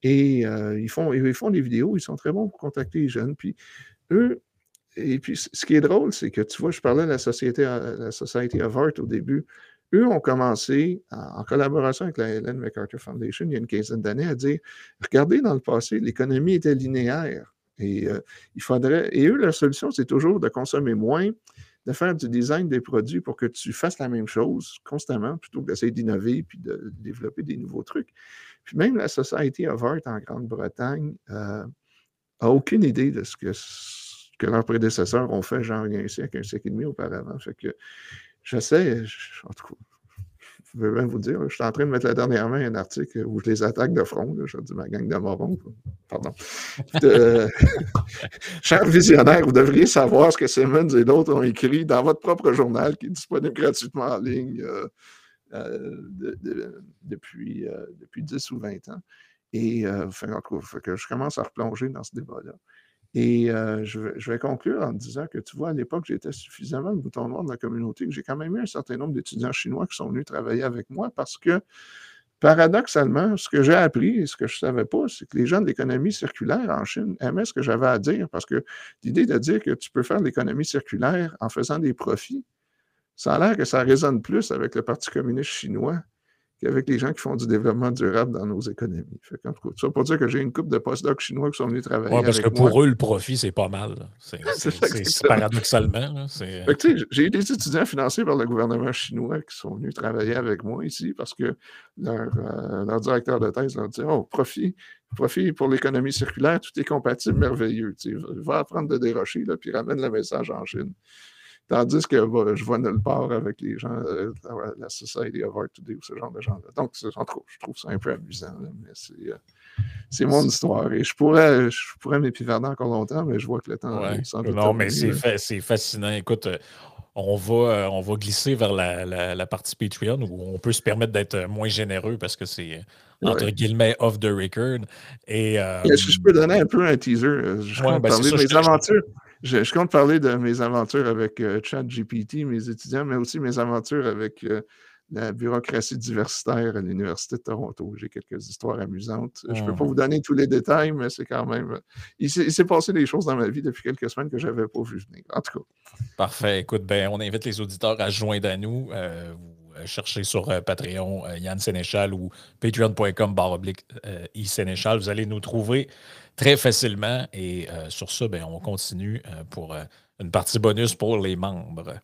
Et ils, font, ils font des vidéos, ils sont très bons pour contacter les jeunes. Puis eux, et puis, ce qui est drôle, c'est que tu vois, je parlais de la Société, la Society of au début. Eux ont commencé, en, collaboration avec la Helen MacArthur Foundation, il y a une quinzaine d'années, à dire regardez, dans le passé, l'économie était linéaire. Et euh, il faudrait. Et eux, leur solution, c'est toujours de consommer moins, de faire du design des produits pour que tu fasses la même chose constamment, plutôt que d'essayer d'innover puis de développer des nouveaux trucs. Puis même la Society of Art en Grande-Bretagne n'a euh, aucune idée de ce que, leurs prédécesseurs ont fait, genre, un siècle, un siècle et demi auparavant. Fait que J'essaie, en tout cas, je vais même vous dire, je suis en train de mettre la dernière main un article où je les attaque de front. je dis ma gang de morons. Pardon. Chers visionnaires, vous devriez savoir ce que Simmons et d'autres ont écrit dans votre propre journal qui est disponible gratuitement en ligne euh, euh, depuis, euh, depuis 10 ou 20 ans. Et enfin, en tout cas, je commence à replonger dans ce débat-là. Et euh, je, vais, conclure en disant que, tu vois, à l'époque, j'étais suffisamment le bouton noir de la communauté que j'ai quand même eu un certain nombre d'étudiants chinois qui sont venus travailler avec moi parce que, paradoxalement, ce que j'ai appris et ce que je ne savais pas, c'est que les gens de l'économie circulaire en Chine aimaient ce que j'avais à dire parce que l'idée de dire que tu peux faire l'économie circulaire en faisant des profits, ça a l'air que ça résonne plus avec le Parti communiste chinois qu'avec les gens qui font du développement durable dans nos économies. Fait ça pour dire que j'ai une couple de postdocs chinois qui sont venus travailler. Oui, parce que pour eux, le profit, c'est pas mal. C'est paradoxalement. j'ai eu des étudiants financés par le gouvernement chinois qui sont venus travailler avec moi ici parce que leur, euh, directeur de thèse leur dit Oh, profit, profit pour l'économie circulaire, tout est compatible, merveilleux. Va apprendre de dérocher, là, puis ramène le message en Chine. Tandis que je vois nulle part avec les gens, euh, la Society of Art Today ou ce genre de gens-là. Donc, je trouve ça un peu amusant, mais euh, c'est mon histoire. Et je pourrais, je pourrais m'épivarder encore longtemps, mais je vois que le temps ouais. Non, mais c'est fascinant. Écoute, euh, on va, on va glisser vers la, partie Patreon où on peut se permettre d'être moins généreux parce que c'est entre guillemets off the record. Et, Est-ce que je peux donner un peu un teaser? Je ouais, ben parler de mes aventures. Je, compte parler de mes aventures avec euh, ChatGPT, mes étudiants, mais aussi mes aventures avec euh, la bureaucratie diversitaire à l'Université de Toronto. J'ai quelques histoires amusantes. Je ne peux pas mmh. vous donner tous les détails, mais c'est quand même. Euh, il s'est passé des choses dans ma vie depuis quelques semaines que je n'avais pas vu venir. En tout cas. Parfait. Écoute, ben, on invite les auditeurs à joindre à nous. vous cherchez sur Patreon Yann Sénéchal ou patreon.com barre oblique Sénéchal. Vous allez nous trouver très facilement. Et euh, sur ça, ben, on continue euh, pour euh, une partie bonus pour les membres.